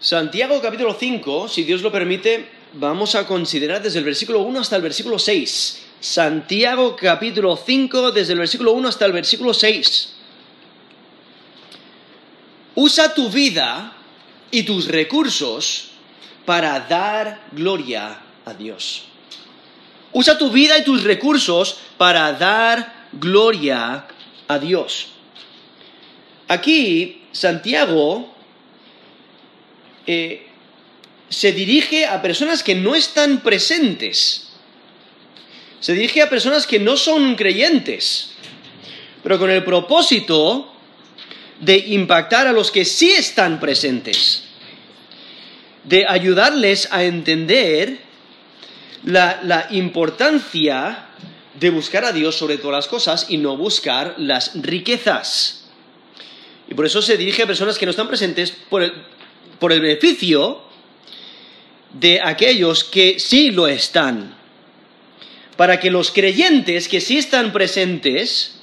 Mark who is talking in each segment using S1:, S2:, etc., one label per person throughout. S1: Santiago capítulo 5, si Dios lo permite, vamos a considerar desde el versículo 1 hasta el versículo 6. Santiago capítulo 5, desde el versículo 1 hasta el versículo 6. Usa tu vida y tus recursos para dar gloria a Dios. Usa tu vida y tus recursos para dar gloria a Dios. Aquí Santiago eh, se dirige a personas que no están presentes. Se dirige a personas que no son creyentes, pero con el propósito de impactar a los que sí están presentes, de ayudarles a entender la, la importancia de buscar a Dios sobre todas las cosas y no buscar las riquezas. Y por eso se dirige a personas que no están presentes por el, por el beneficio de aquellos que sí lo están, para que los creyentes que sí están presentes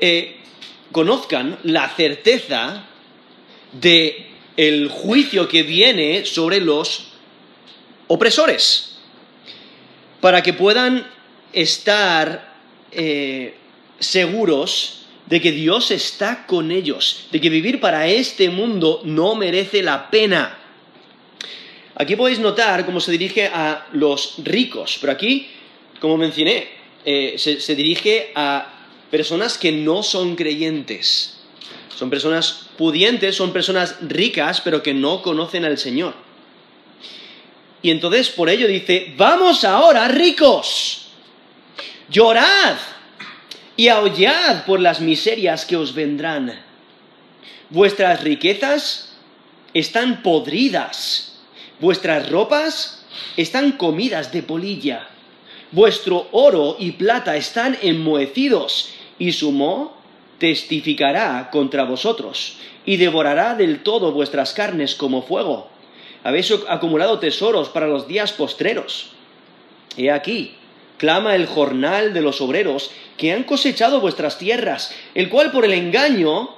S1: eh, conozcan la certeza de el juicio que viene sobre los opresores, para que puedan estar eh, seguros de que Dios está con ellos, de que vivir para este mundo no merece la pena. Aquí podéis notar cómo se dirige a los ricos, pero aquí, como mencioné, eh, se, se dirige a personas que no son creyentes. Son personas pudientes, son personas ricas, pero que no conocen al Señor. Y entonces por ello dice, vamos ahora ricos, llorad y aullad por las miserias que os vendrán. Vuestras riquezas están podridas, vuestras ropas están comidas de polilla, vuestro oro y plata están enmohecidos, y su moho testificará contra vosotros, y devorará del todo vuestras carnes como fuego. Habéis acumulado tesoros para los días postreros. He aquí, clama el jornal de los obreros que han cosechado vuestras tierras, el cual por el engaño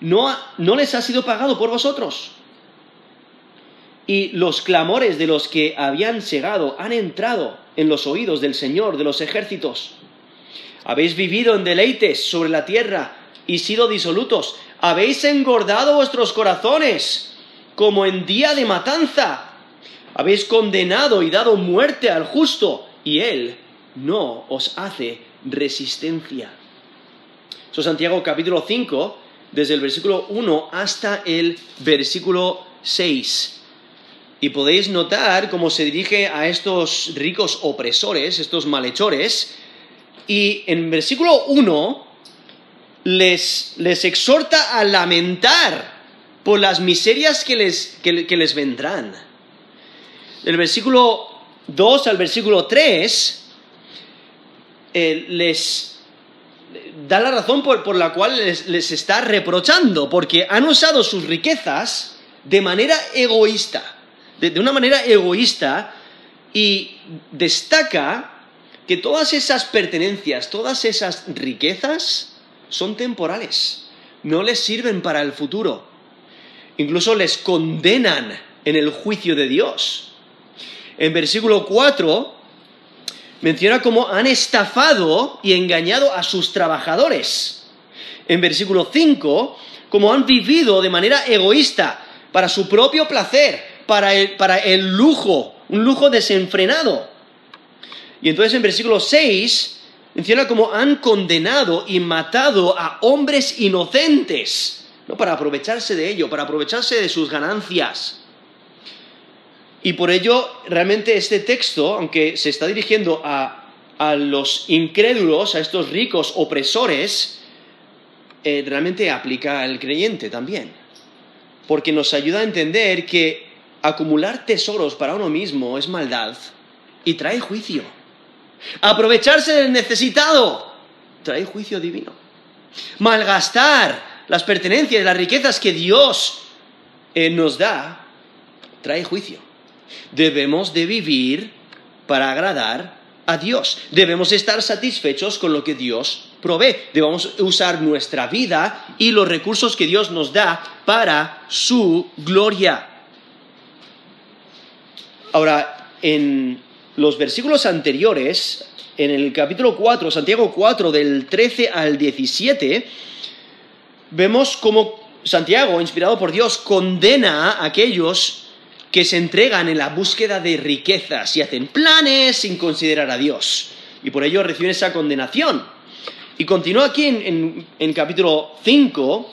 S1: no, no les ha sido pagado por vosotros. Y los clamores de los que habían llegado han entrado en los oídos del Señor de los ejércitos. Habéis vivido en deleites sobre la tierra y sido disolutos. Habéis engordado vuestros corazones como en día de matanza. Habéis condenado y dado muerte al justo y Él no os hace resistencia. So, Santiago capítulo 5, desde el versículo 1 hasta el versículo 6. Y podéis notar cómo se dirige a estos ricos opresores, estos malhechores, y en versículo 1 les, exhorta a lamentar por las miserias que les, que les vendrán. El versículo 2 al versículo 3, eh, les da la razón por, la cual les, está reprochando, porque han usado sus riquezas de manera egoísta, de una manera egoísta, y destaca que todas esas pertenencias, todas esas riquezas son temporales, no les sirven para el futuro. Incluso les condenan en el juicio de Dios en versículo 4 menciona cómo han estafado y engañado a sus trabajadores. En versículo 5, cómo han vivido de manera egoísta, para su propio placer, para el, lujo, un lujo desenfrenado. Y entonces en versículo 6 menciona cómo han condenado y matado a hombres inocentes, ¿no? para aprovecharse de ello, para aprovecharse de sus ganancias. Y por ello, realmente este texto, aunque se está dirigiendo a, los incrédulos, a estos ricos opresores, eh, realmente aplica al creyente también. Porque nos ayuda a entender que acumular tesoros para uno mismo es maldad y trae juicio. Aprovecharse del necesitado trae juicio divino. Malgastar las pertenencias, y las riquezas que Dios eh, nos da, trae juicio. Debemos de vivir para agradar a Dios. Debemos estar satisfechos con lo que Dios provee. Debemos usar nuestra vida y los recursos que Dios nos da para su gloria. Ahora, en los versículos anteriores, en el capítulo 4, Santiago 4, del 13 al 17, vemos cómo Santiago, inspirado por Dios, condena a aquellos que se entregan en la búsqueda de riquezas y hacen planes sin considerar a Dios. Y por ello reciben esa condenación. Y continúa aquí en, en, capítulo 5,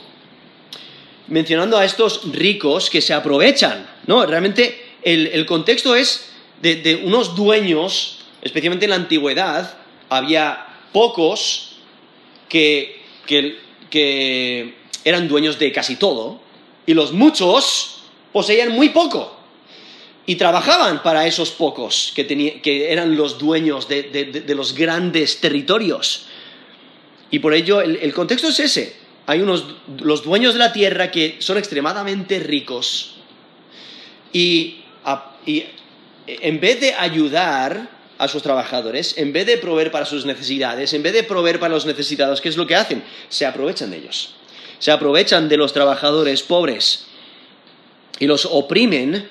S1: mencionando a estos ricos que se aprovechan. ¿no? Realmente el, contexto es de, unos dueños, especialmente en la antigüedad, había pocos que, que, que, eran dueños de casi todo y los muchos poseían muy poco y trabajaban para esos pocos que, que eran los dueños de, los grandes territorios. Y por ello el, contexto es ese. Hay unos, los dueños de la tierra que son extremadamente ricos y, y en vez de ayudar a sus trabajadores, en vez de proveer para sus necesidades, en vez de proveer para los necesitados, ¿qué es lo que hacen? Se aprovechan de ellos. Se aprovechan de los trabajadores pobres y los oprimen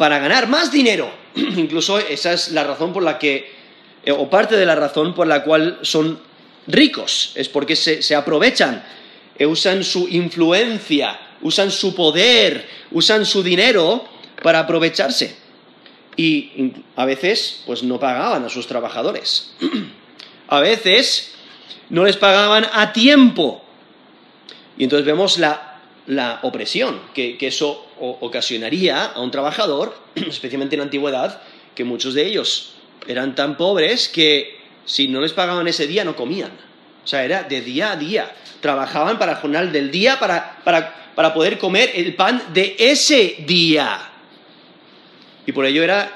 S1: para ganar más dinero. Incluso esa es la razón por la que, eh, o parte de la razón por la cual son ricos, es porque se, aprovechan, eh, usan su influencia, usan su poder, usan su dinero para aprovecharse. Y a veces, pues no pagaban a sus trabajadores. a veces no les pagaban a tiempo. Y entonces vemos la, la opresión que eso ocasionaría a un trabajador, especialmente en la antigüedad, que muchos de ellos eran tan pobres que si no les pagaban ese día no comían. O sea, era de día a día. Trabajaban para el jornal del día para, poder comer el pan de ese día. Y por ello era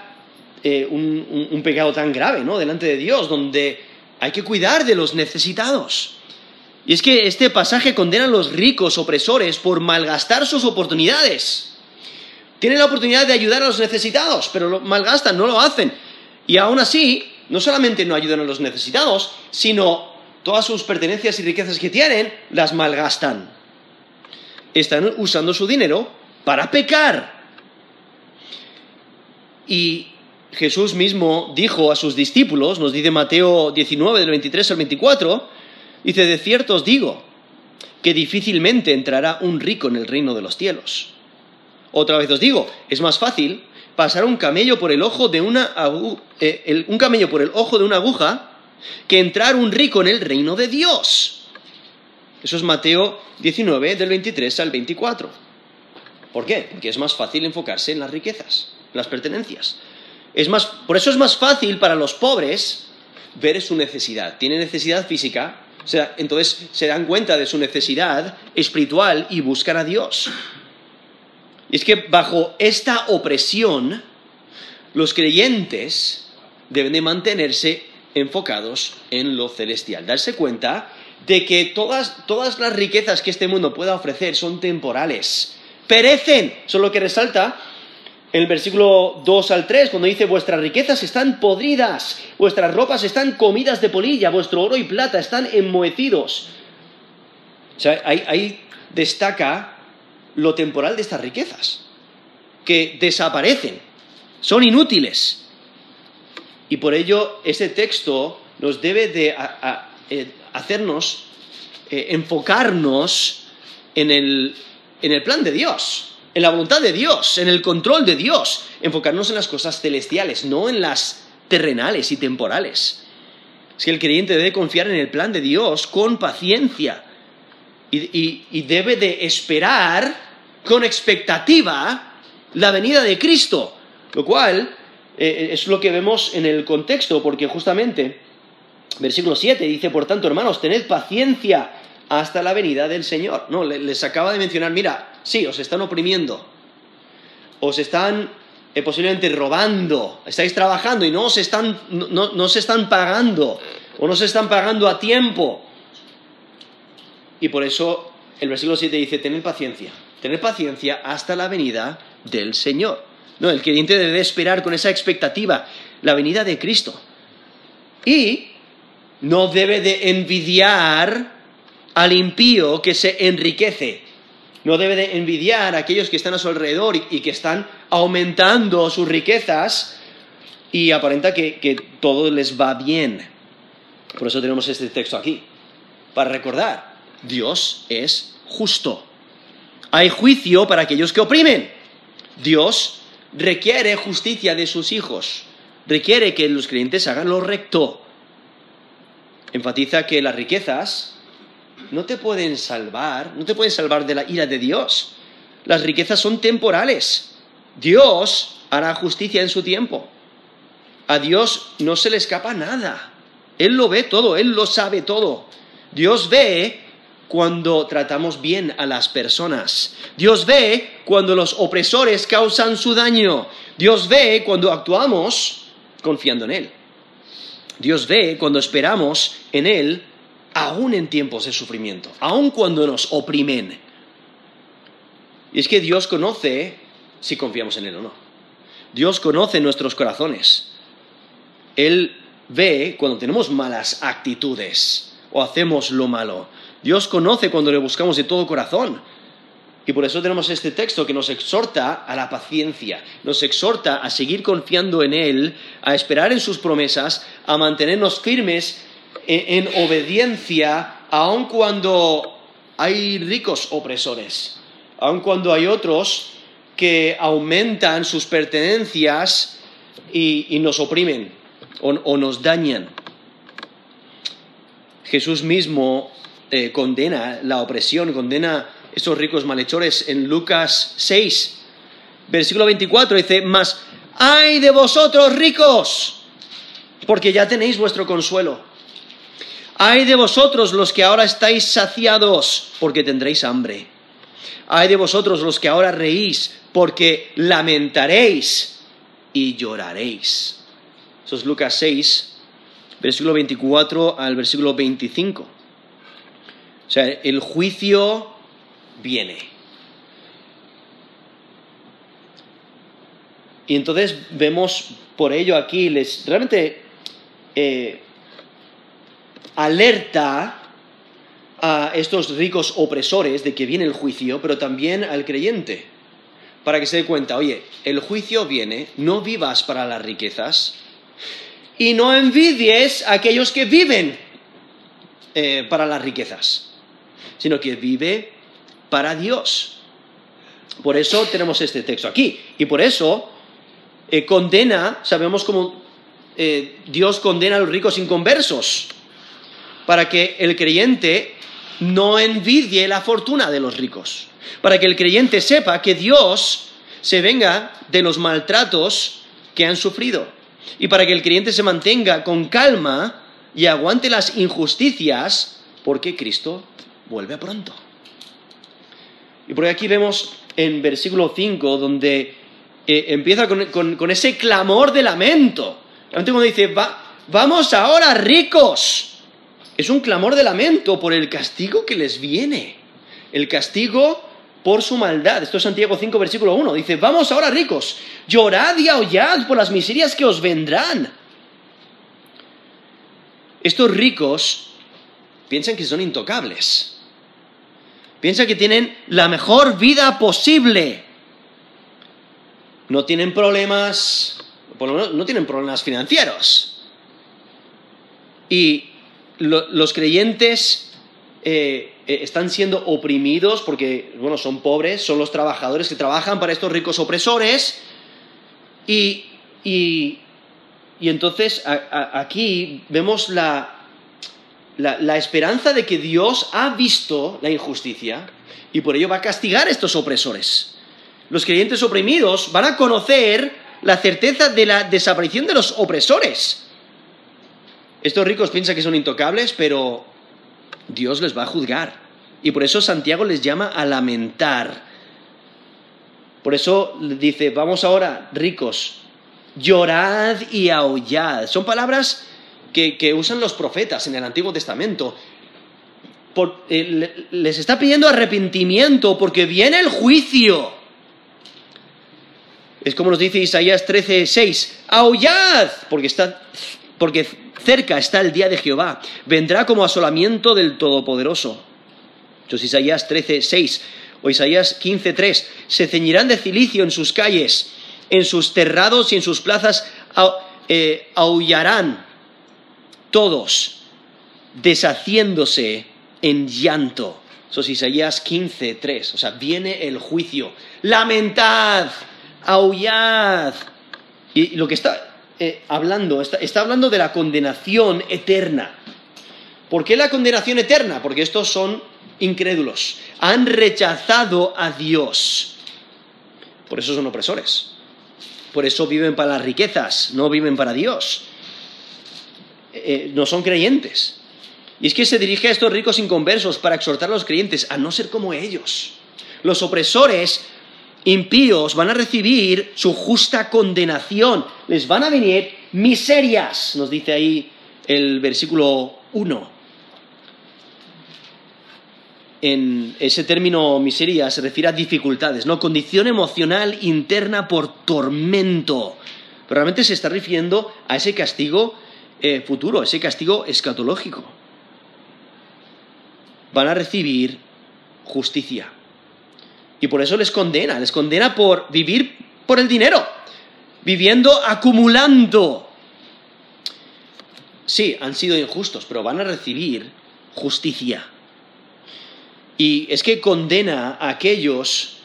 S1: eh, un, pecado tan grave, ¿no? Delante de Dios, donde hay que cuidar de los necesitados. Y es que este pasaje condena a los ricos opresores por malgastar sus oportunidades. Tienen la oportunidad de ayudar a los necesitados, pero lo malgastan, no lo hacen. Y aún así, no solamente no ayudan a los necesitados, sino todas sus pertenencias y riquezas que tienen, las malgastan. Están usando su dinero para pecar. Y Jesús mismo dijo a sus discípulos, nos dice Mateo 19, del 23 al 24, dice, de cierto os digo, que difícilmente entrará un rico en el reino de los cielos. Otra vez os digo, es más fácil pasar un camello por el ojo de una eh, un camello por el ojo de una aguja que entrar un rico en el reino de Dios. Eso es Mateo 19 del 23 al 24. ¿Por qué? Porque es más fácil enfocarse en las riquezas, las pertenencias. por eso es más fácil para los pobres ver su necesidad. Tienen necesidad física, entonces se dan cuenta de su necesidad espiritual y buscan a Dios. Y es que bajo esta opresión, los creyentes deben de mantenerse enfocados en lo celestial, darse cuenta de que todas, todas las riquezas que este mundo pueda ofrecer son temporales, perecen, eso es lo que resalta el versículo 2 al 3, cuando dice, vuestras riquezas están podridas, vuestras ropas están comidas de polilla, vuestro oro y plata están enmohecidos. O sea, ahí, ahí destaca lo temporal de estas riquezas, que desaparecen, son inútiles. Y por ello ese texto nos debe de eh, hacernos eh, enfocarnos en el, plan de Dios, en la voluntad de Dios, en el control de Dios, enfocarnos en las cosas celestiales, no en las terrenales y temporales. Es que el creyente debe confiar en el plan de Dios con paciencia y debe de esperar con expectativa la venida de Cristo, lo cual eh, eh, es lo que vemos en el contexto, porque justamente versículo 7 dice, por tanto, hermanos, tened paciencia hasta la venida del Señor. No, les acaba de mencionar, mira, sí, os están oprimiendo, os están eh, posiblemente robando, estáis trabajando y no os están, no, se están pagando, o no se están pagando a tiempo. Y por eso el versículo 7 dice, tened paciencia tener paciencia hasta la venida del Señor. No, el creyente debe esperar con esa expectativa la venida de Cristo. Y no debe de envidiar al impío que se enriquece. No debe de envidiar a aquellos que están a su alrededor y, que están aumentando sus riquezas y aparenta que, que todo les va bien. Por eso tenemos este texto aquí. Para recordar, Dios es justo hay juicio para aquellos que oprimen. Dios requiere justicia de sus hijos, requiere que los creyentes hagan lo recto. Enfatiza que las riquezas no te pueden salvar, no te pueden salvar de la ira de Dios. Las riquezas son temporales. Dios hará justicia en su tiempo. A Dios no se le escapa nada. Él lo ve todo, Él lo sabe todo. Dios ve cuando tratamos bien a las personas. Dios ve cuando los opresores causan su daño. Dios ve cuando actuamos confiando en Él. Dios ve cuando esperamos en Él, aún en tiempos de sufrimiento, aún cuando nos oprimen. Y es que Dios conoce si confiamos en Él o no. Dios conoce nuestros corazones. Él ve cuando tenemos malas actitudes o hacemos lo malo. Dios conoce cuando le buscamos de todo corazón. Y por eso tenemos este texto que nos exhorta a la paciencia, nos exhorta a seguir confiando en Él, a esperar en sus promesas, a mantenernos firmes e-, en, obediencia, aun cuando hay ricos opresores, aun cuando hay otros que aumentan sus pertenencias y, nos oprimen o nos dañan. Jesús mismo eh, condena la opresión, condena estos ricos malhechores en Lucas 6, versículo 24, dice, mas ay de vosotros ricos, porque ya tenéis vuestro consuelo. Ay de vosotros los que ahora estáis saciados, porque tendréis hambre. Ay de vosotros los que ahora reís, porque lamentaréis y lloraréis. Eso es Lucas 6, versículo 24 al versículo 25. O sea, el juicio viene. Y entonces vemos por ello aquí, les realmente eh, alerta a estos ricos opresores de que viene el juicio, pero también al creyente, para que se dé cuenta, oye, el juicio viene, no vivas para las riquezas y no envidies a aquellos que viven eh, para las riquezas sino que vive para Dios. Por eso tenemos este texto aquí. Y por eso eh, condena, sabemos cómo eh, Dios condena a los ricos inconversos, para que el creyente no envidie la fortuna de los ricos, para que el creyente sepa que Dios se venga de los maltratos que han sufrido, y para que el creyente se mantenga con calma y aguante las injusticias, porque Cristo vuelve pronto. Y por aquí vemos en versículo 5 donde eh, empieza con, ese clamor de lamento. Realmente cuando dice, vamos ahora ricos. Es un clamor de lamento por el castigo que les viene. El castigo por su maldad. Esto es Santiago 5, versículo 1. Dice, vamos ahora ricos, llorad y aullad por las miserias que os vendrán. Estos ricos piensan que son intocables Piensa que tienen la mejor vida posible. No tienen problemas, no tienen problemas financieros. Y los creyentes eh, eh, están siendo oprimidos porque, bueno, son pobres, son los trabajadores que trabajan para estos ricos opresores. Y, entonces aquí vemos la, la, esperanza de que Dios ha visto la injusticia y por ello va a castigar a estos opresores. Los creyentes oprimidos van a conocer la certeza de la desaparición de los opresores. Estos ricos piensan que son intocables, pero Dios les va a juzgar. Y por eso Santiago les llama a lamentar. Por eso dice, vamos ahora, ricos, llorad y aullad. Son palabras que, usan los profetas en el Antiguo Testamento. Eh, les está pidiendo arrepentimiento porque viene el juicio. Es como nos dice Isaías 13.6 aullad, porque, está, porque cerca está el día de Jehová, vendrá como asolamiento del Todopoderoso. Entonces Isaías 13:6 o Isaías 153 se ceñirán de cilicio en sus calles, en sus terrados y en sus plazas eh, aullarán todos deshaciéndose en llanto. Eso es Isaías 15, 3. O sea, viene el juicio. Lamentad, aullad. Y lo que está eh, hablando, está hablando de la condenación eterna. ¿Por qué la condenación eterna? Porque estos son incrédulos. Han rechazado a Dios. Por eso son opresores. Por eso viven para las riquezas, no viven para Dios. Eh, no son creyentes. Y es que se dirige a estos ricos inconversos para exhortar a los creyentes a no ser como ellos. Los opresores impíos van a recibir su justa condenación. Les van a venir miserias, nos dice ahí el versículo 1. En ese término miseria se refiere a dificultades, ¿no? Condición emocional interna por tormento. Pero realmente se está refiriendo a ese castigo eh, futuro, ese castigo escatológico. Van a recibir justicia. Y por eso les condena, les condena por vivir por el dinero, viviendo acumulando. Sí, han sido injustos, pero van a recibir justicia. Y es que condena a aquellos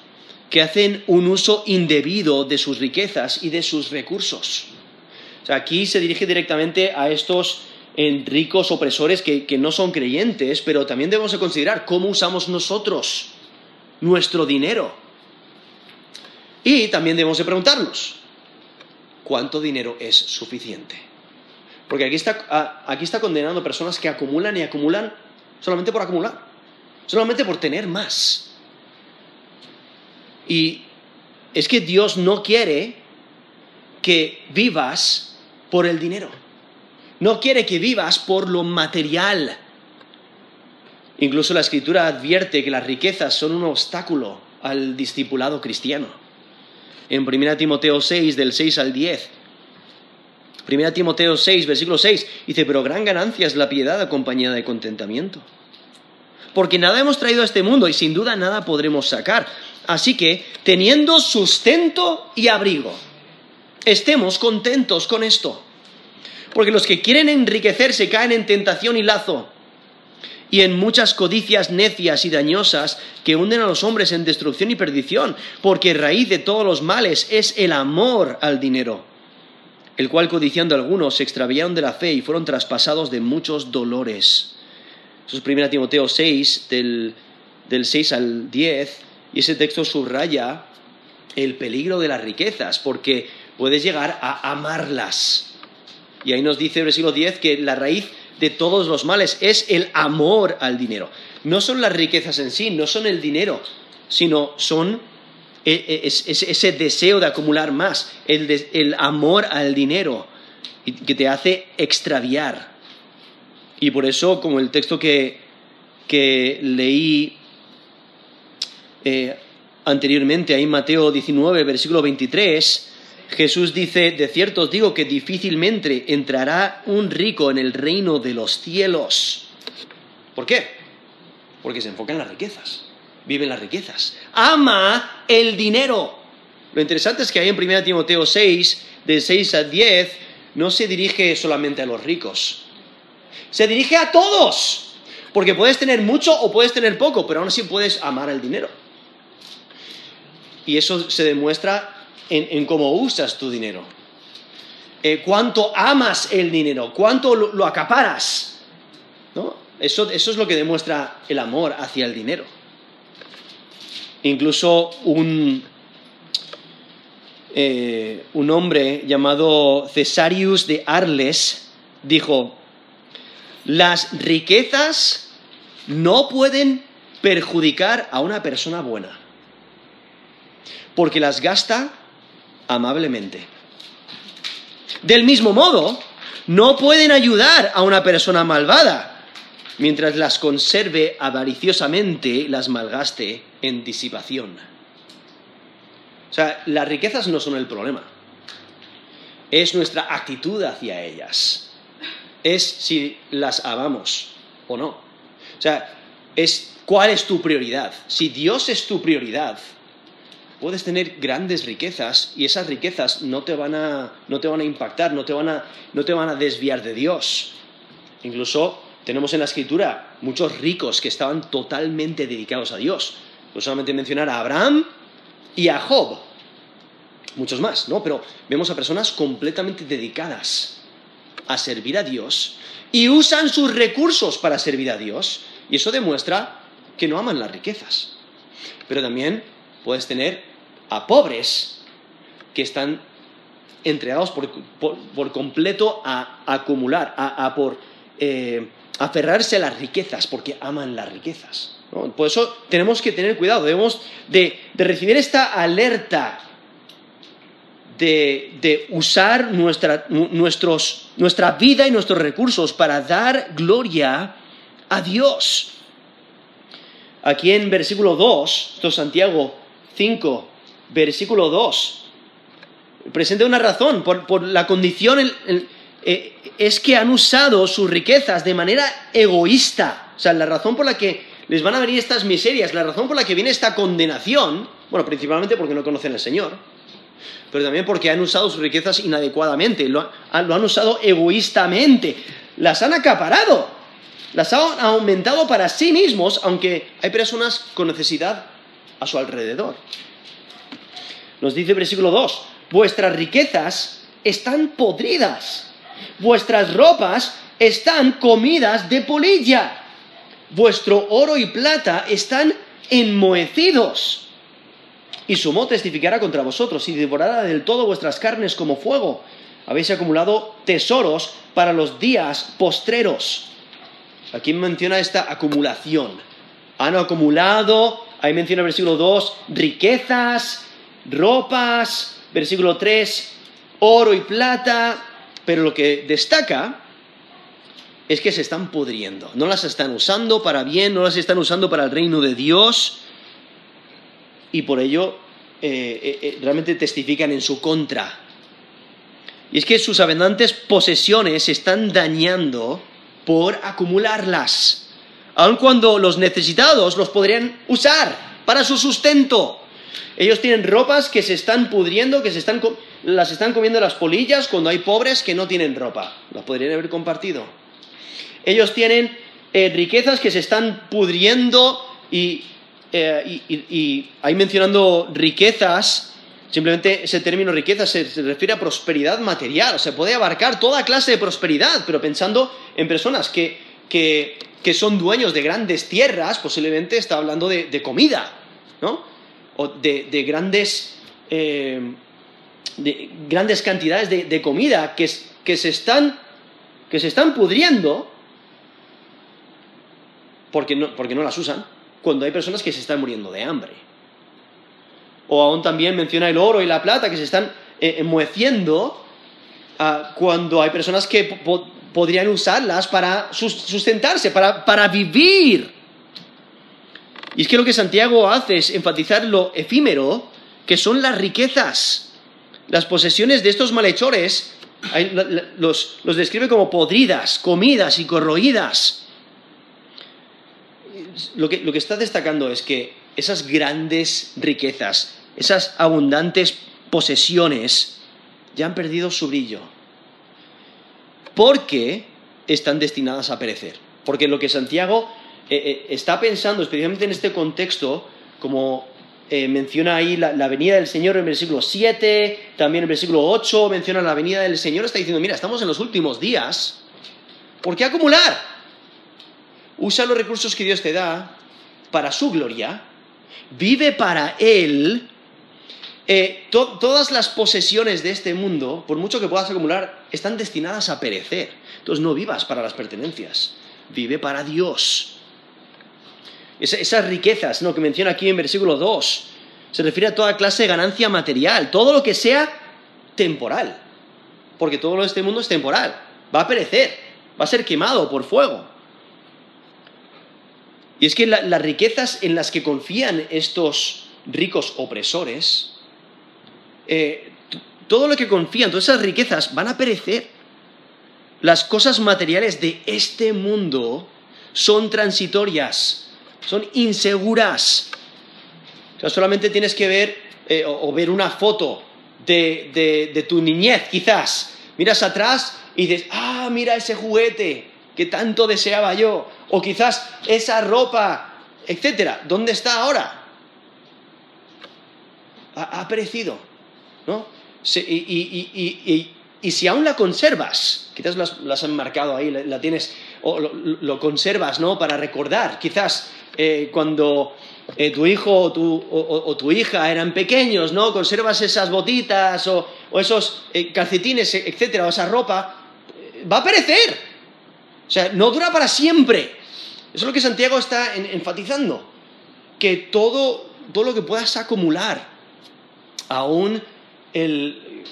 S1: que hacen un uso indebido de sus riquezas y de sus recursos. O sea, aquí se dirige directamente a estos eh, ricos opresores que, no son creyentes, pero también debemos de considerar cómo usamos nosotros nuestro dinero. Y también debemos de preguntarnos, ¿cuánto dinero es suficiente? Porque aquí está, aquí está condenando personas que acumulan y acumulan solamente por acumular, solamente por tener más. Y es que Dios no quiere que vivas por el dinero. No quiere que vivas por lo material. Incluso la escritura advierte que las riquezas son un obstáculo al discipulado cristiano. En 1 Timoteo 6, del 6 al 10, 1 Timoteo 6, versículo 6, dice, pero gran ganancia es la piedad acompañada de contentamiento. Porque nada hemos traído a este mundo y sin duda nada podremos sacar. Así que, teniendo sustento y abrigo, estemos contentos con esto. Porque los que quieren enriquecerse caen en tentación y lazo y en muchas codicias necias y dañosas que hunden a los hombres en destrucción y perdición, porque raíz de todos los males es el amor al dinero, el cual codiciando algunos se extraviaron de la fe y fueron traspasados de muchos dolores. Eso es 1 Timoteo 6, del, del 6 al 10, y ese texto subraya el peligro de las riquezas, porque puedes llegar a amarlas. Y ahí nos dice el versículo 10 que la raíz de todos los males es el amor al dinero. No son las riquezas en sí, no son el dinero, sino son e, e, ese deseo de acumular más, el, amor al dinero que te hace extraviar. Y por eso, como el texto que, leí eh, anteriormente, ahí Mateo 19, versículo 23, Jesús dice, de cierto os digo que difícilmente entrará un rico en el reino de los cielos. ¿Por qué? Porque se enfoca en las riquezas, vive en las riquezas, ama el dinero. Lo interesante es que ahí en 1 Timoteo 6, de 6 a 10, no se dirige solamente a los ricos, se dirige a todos. Porque puedes tener mucho o puedes tener poco, pero aún así puedes amar el dinero. Y eso se demuestra en, cómo usas tu dinero. Eh, cuánto amas el dinero, cuánto lo, acaparas. Eso, es lo que demuestra el amor hacia el dinero. Incluso un, eh, un hombre llamado Cesarius de Arles dijo, las riquezas no pueden perjudicar a una persona buena, porque las gasta amablemente. Del mismo modo, no pueden ayudar a una persona malvada mientras las conserve avariciosamente, las malgaste en disipación. O sea, las riquezas no son el problema. Es nuestra actitud hacia ellas. Es si las amamos o no. O sea, es cuál es tu prioridad. Si Dios es tu prioridad, puedes tener grandes riquezas y esas riquezas no te van a, impactar, no te van a, desviar de Dios. Incluso tenemos en la escritura muchos ricos que estaban totalmente dedicados a Dios. Pues solamente mencionar a Abraham y a Job. Muchos más, ¿no? Pero vemos a personas completamente dedicadas a servir a Dios y usan sus recursos para servir a Dios. Y eso demuestra que no aman las riquezas. Pero también puedes tener a pobres que están entregados por, completo a, acumular, a, eh, aferrarse a las riquezas, porque aman las riquezas. Por eso tenemos que tener cuidado, debemos de, recibir esta alerta de, usar nuestra, vida y nuestros recursos para dar gloria a Dios. Aquí en versículo 2, Santiago 5, versículo 2, presenta una razón por, la condición, eh, es que han usado sus riquezas de manera egoísta. O sea, la razón por la que les van a venir estas miserias, la razón por la que viene esta condenación, bueno, principalmente porque no conocen al Señor, pero también porque han usado sus riquezas inadecuadamente, lo ah, han usado egoístamente, las han acaparado, las han aumentado para sí mismos, aunque hay personas con necesidad a su alrededor. Nos dice versículo 2, vuestras riquezas están podridas, vuestras ropas están comidas de polilla, vuestro oro y plata están enmohecidos. Y su testificará contra vosotros y devorará del todo vuestras carnes como fuego. Habéis acumulado tesoros para los días postreros. Aquí menciona esta acumulación. Han acumulado, ahí menciona el versículo 2, riquezas, ropas, versículo 3, oro y plata, pero lo que destaca es que se están pudriendo, no las están usando para bien, no las están usando para el reino de Dios y por ello eh, eh, eh, realmente testifican en su contra. Y es que sus abundantes posesiones se están dañando por acumularlas, aun cuando los necesitados los podrían usar para su sustento. Ellos tienen ropas que se están pudriendo, que se están las están comiendo las polillas cuando hay pobres que no tienen ropa. Las podrían haber compartido. Ellos tienen eh, riquezas que se están pudriendo eh, y, ahí mencionando riquezas, simplemente ese término riqueza se, refiere a prosperidad material. O sea, puede abarcar toda clase de prosperidad, pero pensando en personas que, son dueños de grandes tierras, posiblemente está hablando de, de comida, ¿no? de, grandes, eh, de grandes cantidades de, comida que, se están, que se están pudriendo porque no, porque no las usan, cuando hay personas que se están muriendo de hambre. O aún también menciona el oro y la plata que se están eh, mueciendo ah, cuando hay personas que podrían usarlas para sustentarse, para vivir. Y es que lo que Santiago hace es enfatizar lo efímero que son las riquezas. Las posesiones de estos malhechores los, describe como podridas, comidas y corroídas. Lo que, lo que está destacando es que esas grandes riquezas, esas abundantes posesiones, ya han perdido su brillo. Porque están destinadas a perecer. Porque lo que Santiago eh, eh, está pensando especialmente en este contexto, como eh, menciona ahí la, venida del Señor en el versículo 7, también en el versículo 8 menciona la venida del Señor, está diciendo, mira, estamos en los últimos días, ¿por qué acumular? Usa los recursos que Dios te da para su gloria, vive para Él. todas las posesiones de este mundo, por mucho que puedas acumular, están destinadas a perecer. Entonces no vivas para las pertenencias, vive para Dios esas riquezas ¿no? que menciona aquí en versículo 2. Se refiere a toda clase de ganancia material, todo lo que sea temporal. Porque todo lo de este mundo es temporal. Va a perecer, va a ser quemado por fuego. Y es que las riquezas en las que confían estos ricos opresores, eh, todo lo que confían, todas esas riquezas van a perecer. Las cosas materiales de este mundo son transitorias, son inseguras. O sea, solamente tienes que ver eh, o, ver una foto de, tu niñez, quizás. Miras atrás y dices, ah, mira ese juguete que tanto deseaba yo. O quizás esa ropa, etcétera. ¿Dónde está ahora? Ha, aparecido. ¿no? y, y si aún la conservas, quizás las, han marcado ahí, la, tienes, o lo, conservas, ¿no? Para recordar, quizás eh, cuando eh, tu hijo o tu, hija eran pequeños, ¿no? Conservas esas botitas o, esos eh, calcetines, e, etcétera, o esa ropa, va a perecer. O sea, no dura para siempre. Eso es lo que Santiago está enfatizando, que todo, todo lo que puedas acumular, aún el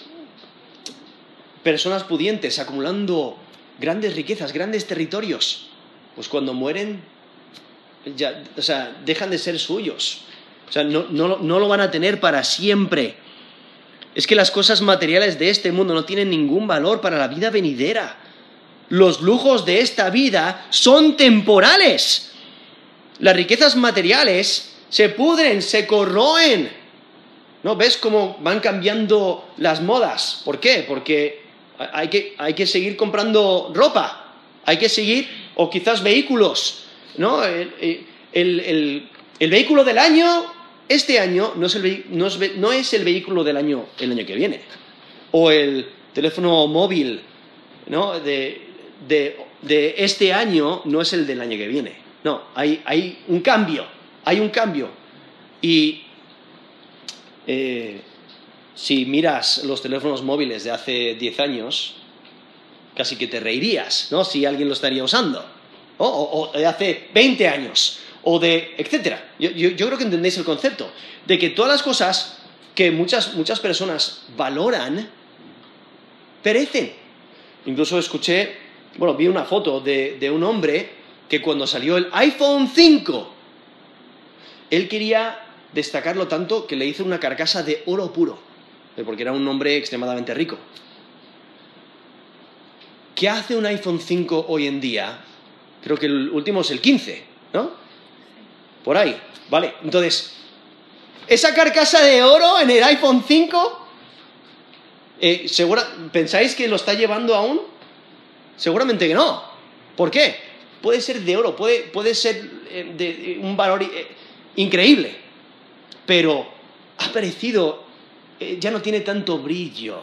S1: personas pudientes acumulando grandes riquezas, grandes territorios, pues cuando mueren, o sea, dejan de ser suyos. O sea, no, no lo van a tener para siempre. Es que las cosas materiales de este mundo no tienen ningún valor para la vida venidera. Los lujos de esta vida son temporales. Las riquezas materiales se pudren, se corroen. ¿No ves cómo van cambiando las modas? ¿Por qué? Porque hay que, seguir comprando ropa, hay que seguir, o quizás vehículos, ¿no? Eh, eh, el, vehículo del año, este año, no es, el, no es, el vehículo del año el año que viene. O el teléfono móvil, ¿no? De, este año no es el del año que viene. No, hay, hay un cambio, hay un cambio. Y eh, si miras los teléfonos móviles de hace 10 años, casi que te reirías, ¿no? Si alguien lo estaría usando. O, de hace 20 años. O de. etcétera. Yo, creo que entendéis el concepto. De que todas las cosas que muchas, muchas personas valoran perecen. Incluso escuché, bueno, vi una foto de, de un hombre que cuando salió el iPhone 5, él quería destacarlo tanto que le hizo una carcasa de oro puro porque era un hombre extremadamente rico. ¿Qué hace un iPhone 5 hoy en día? Creo que el último es el 15, ¿no? Por ahí, ¿vale? Entonces, esa carcasa de oro en el iPhone 5, eh, segura, ¿pensáis que lo está llevando aún? Seguramente que no. ¿Por qué? Puede ser de oro, puede, puede ser eh, de, un valor eh, increíble, pero ha parecido eh, ya no tiene tanto brillo.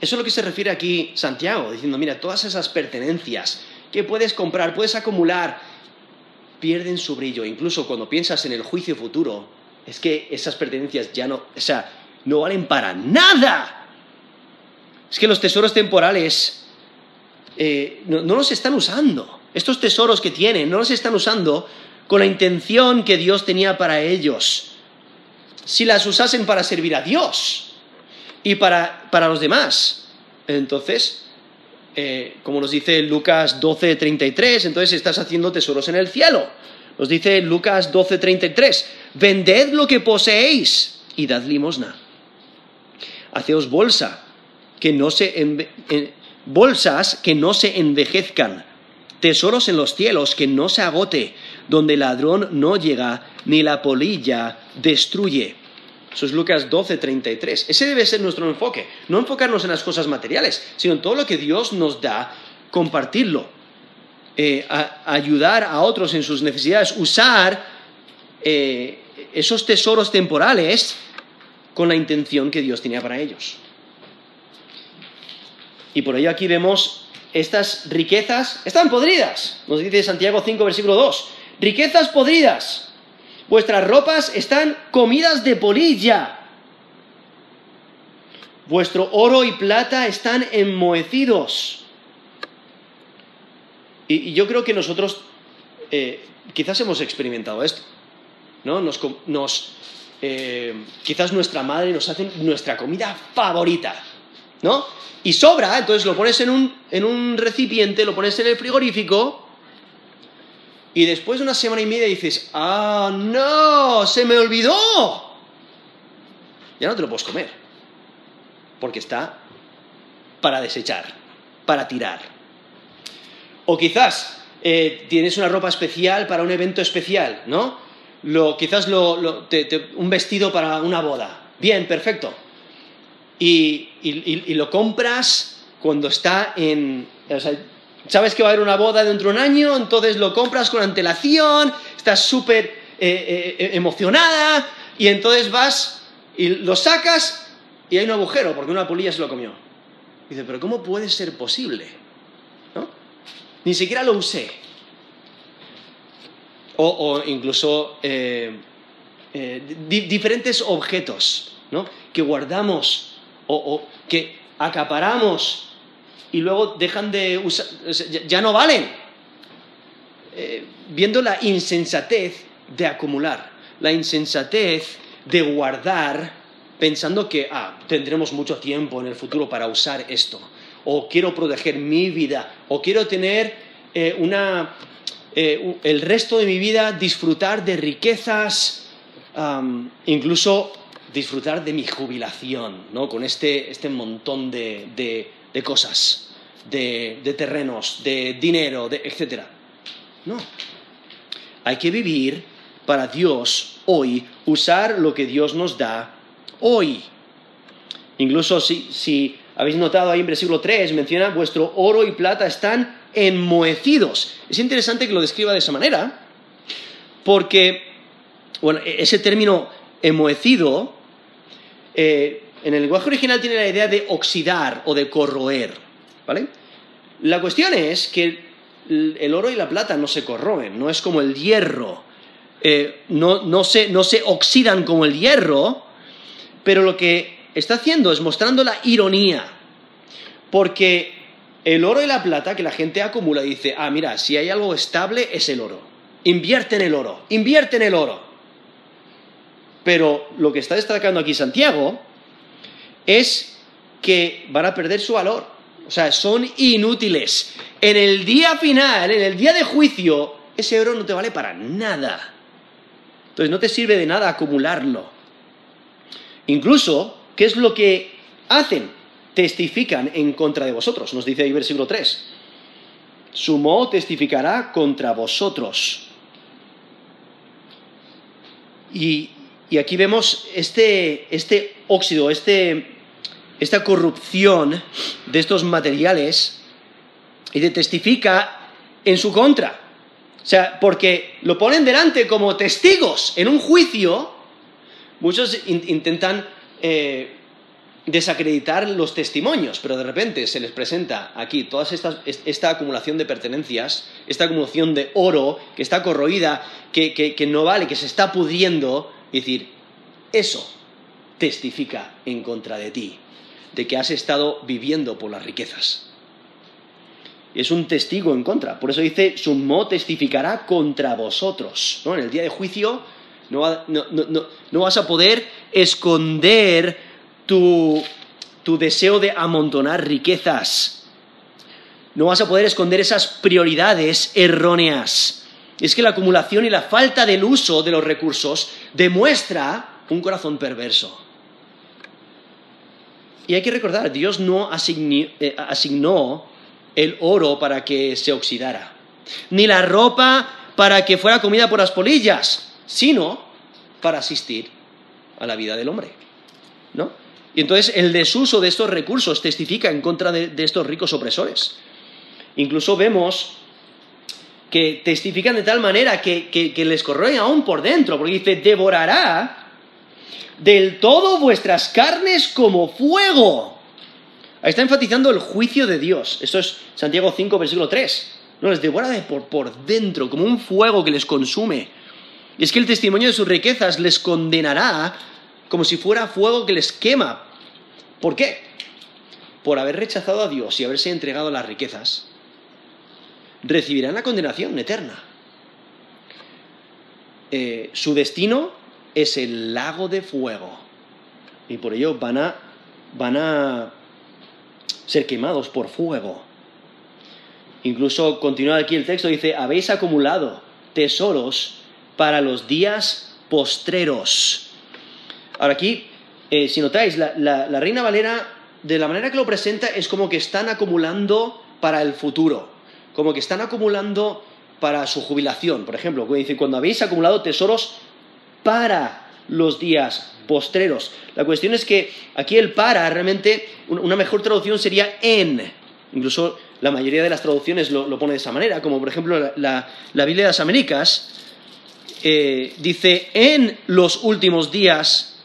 S1: Eso es lo que se refiere aquí Santiago, diciendo, mira, todas esas pertenencias que puedes comprar, puedes acumular, pierden su brillo. Incluso cuando piensas en el juicio futuro, es que esas pertenencias ya no, o sea, no valen para nada. Es que los tesoros temporales eh, no los están usando. Estos tesoros que tienen no los están usando con la intención que Dios tenía para ellos si las usasen para servir a Dios y para, para los demás. Entonces, eh, como nos dice Lucas 12:33, entonces estás haciendo tesoros en el cielo. Nos dice Lucas 12:33, vended lo que poseéis y dad limosna. Haceos bolsa, que no se eh, bolsas que no se envejezcan tesoros en los cielos que no se agote, donde el ladrón no llega, ni la polilla destruye. Eso es Lucas 12, Ese debe ser nuestro enfoque. No enfocarnos en las cosas materiales, sino en todo lo que Dios nos da, compartirlo, eh, ayudar a otros en sus necesidades, usar eh, esos tesoros temporales con la intención que Dios tenía para ellos. Y por ello aquí vemos estas riquezas están podridas, nos dice Santiago 5, versículo 2. Riquezas podridas. Vuestras ropas están comidas de polilla. Vuestro oro y plata están enmohecidos. Y, yo creo que nosotros eh, quizás hemos experimentado esto. ¿no? Nos, eh, quizás nuestra madre nos hace nuestra comida favorita ¿no? Y sobra, entonces lo pones en un, recipiente, lo pones en el frigorífico y después de una semana y media dices, ¡ah, no! ¡Se me olvidó! Ya no te lo puedes comer, porque está para desechar, para tirar. O quizás eh, tienes una ropa especial para un evento especial, ¿no? Lo, quizás lo, un vestido para una boda. Bien, perfecto y, lo compras cuando está en... sabes que va a haber una boda dentro de un año, entonces lo compras con antelación, estás súper eh, eh, emocionada y entonces vas y lo sacas y hay un agujero porque una pulilla se lo comió. Dice, pero ¿cómo puede ser posible? ¿No? Ni siquiera lo usé. O, incluso eh, diferentes objetos ¿no? que guardamos o, que acaparamos y luego dejan de usar, ya no valen, eh, viendo la insensatez de acumular, la insensatez de guardar pensando que ah, tendremos mucho tiempo en el futuro para usar esto, o quiero proteger mi vida, o quiero tener eh, una, eh, el resto de mi vida disfrutar de riquezas, incluso disfrutar de mi jubilación, ¿no? Con este, este montón de, cosas, de, terrenos, de dinero, etc. No. Hay que vivir para Dios hoy, usar lo que Dios nos da hoy. Incluso si, si habéis notado ahí en versículo 3, menciona, vuestro oro y plata están enmohecidos. Es interesante que lo describa de esa manera, porque, bueno, e-, ese término enmohecido eh, en el lenguaje original tiene la idea de oxidar o de corroer, ¿vale? La cuestión es que el oro y la plata no se corroen, no es como el hierro, eh, no, se, no se oxidan como el hierro, pero lo que está haciendo es mostrando la ironía, porque el oro y la plata que la gente acumula dice, ah, mira, si hay algo estable es el oro, invierte en el oro, invierte en el oro. Pero lo que está destacando aquí Santiago es que van a perder su valor. O sea, son inútiles. En el día final, en el día de juicio, ese euro no te vale para nada. Entonces no te sirve de nada acumularlo. Incluso, ¿qué es lo que hacen? Testifican en contra de vosotros, nos dice ahí versículo 3. Su testificará contra vosotros. Y y aquí vemos este, este óxido, este, esta corrupción de estos materiales y te testifica en su contra. O sea, porque lo ponen delante como testigos en un juicio, muchos intentan eh, desacreditar los testimonios, pero de repente se les presenta aquí toda esta acumulación de pertenencias, esta acumulación de oro que está corroída, que no vale, que se está pudriendo, es decir, eso testifica en contra de ti, de que has estado viviendo por las riquezas. Es un testigo en contra. Por eso dice, su testificará contra vosotros. ¿no? En el día de juicio no, vas a poder esconder tu deseo de amontonar riquezas. No vas a poder esconder esas prioridades erróneas es que la acumulación y la falta del uso de los recursos demuestra un corazón perverso. Y hay que recordar, Dios no eh, asignó, el oro para que se oxidara, ni la ropa para que fuera comida por las polillas, sino para asistir a la vida del hombre. ¿No? Y entonces el desuso de estos recursos testifica en contra de estos ricos opresores. Incluso vemos que testifican de tal manera que, que, les corroen aún por dentro, porque dice, devorará del todo vuestras carnes como fuego. Ahí está enfatizando el juicio de Dios. Esto es Santiago 5, versículo 3. No, les devora de por, por dentro, como un fuego que les consume. Y es que el testimonio de sus riquezas les condenará como si fuera fuego que les quema. ¿Por qué? Por haber rechazado a Dios y haberse entregado las riquezas, recibirán la condenación eterna. Eh, su destino es el lago de fuego. Y por ello van a, van a ser quemados por fuego. Incluso continúa aquí el texto, dice, habéis acumulado tesoros para los días postreros. Ahora aquí, eh, si notáis, la Reina Valera, de la manera que lo presenta, es como que están acumulando para el futuro como que están acumulando para su jubilación. Por ejemplo, cuando habéis acumulado tesoros para los días postreros. La cuestión es que aquí el para realmente, una mejor traducción sería en. Incluso la mayoría de las traducciones lo, pone de esa manera, como por ejemplo la, la, Biblia de las Américas eh, dice, en los últimos días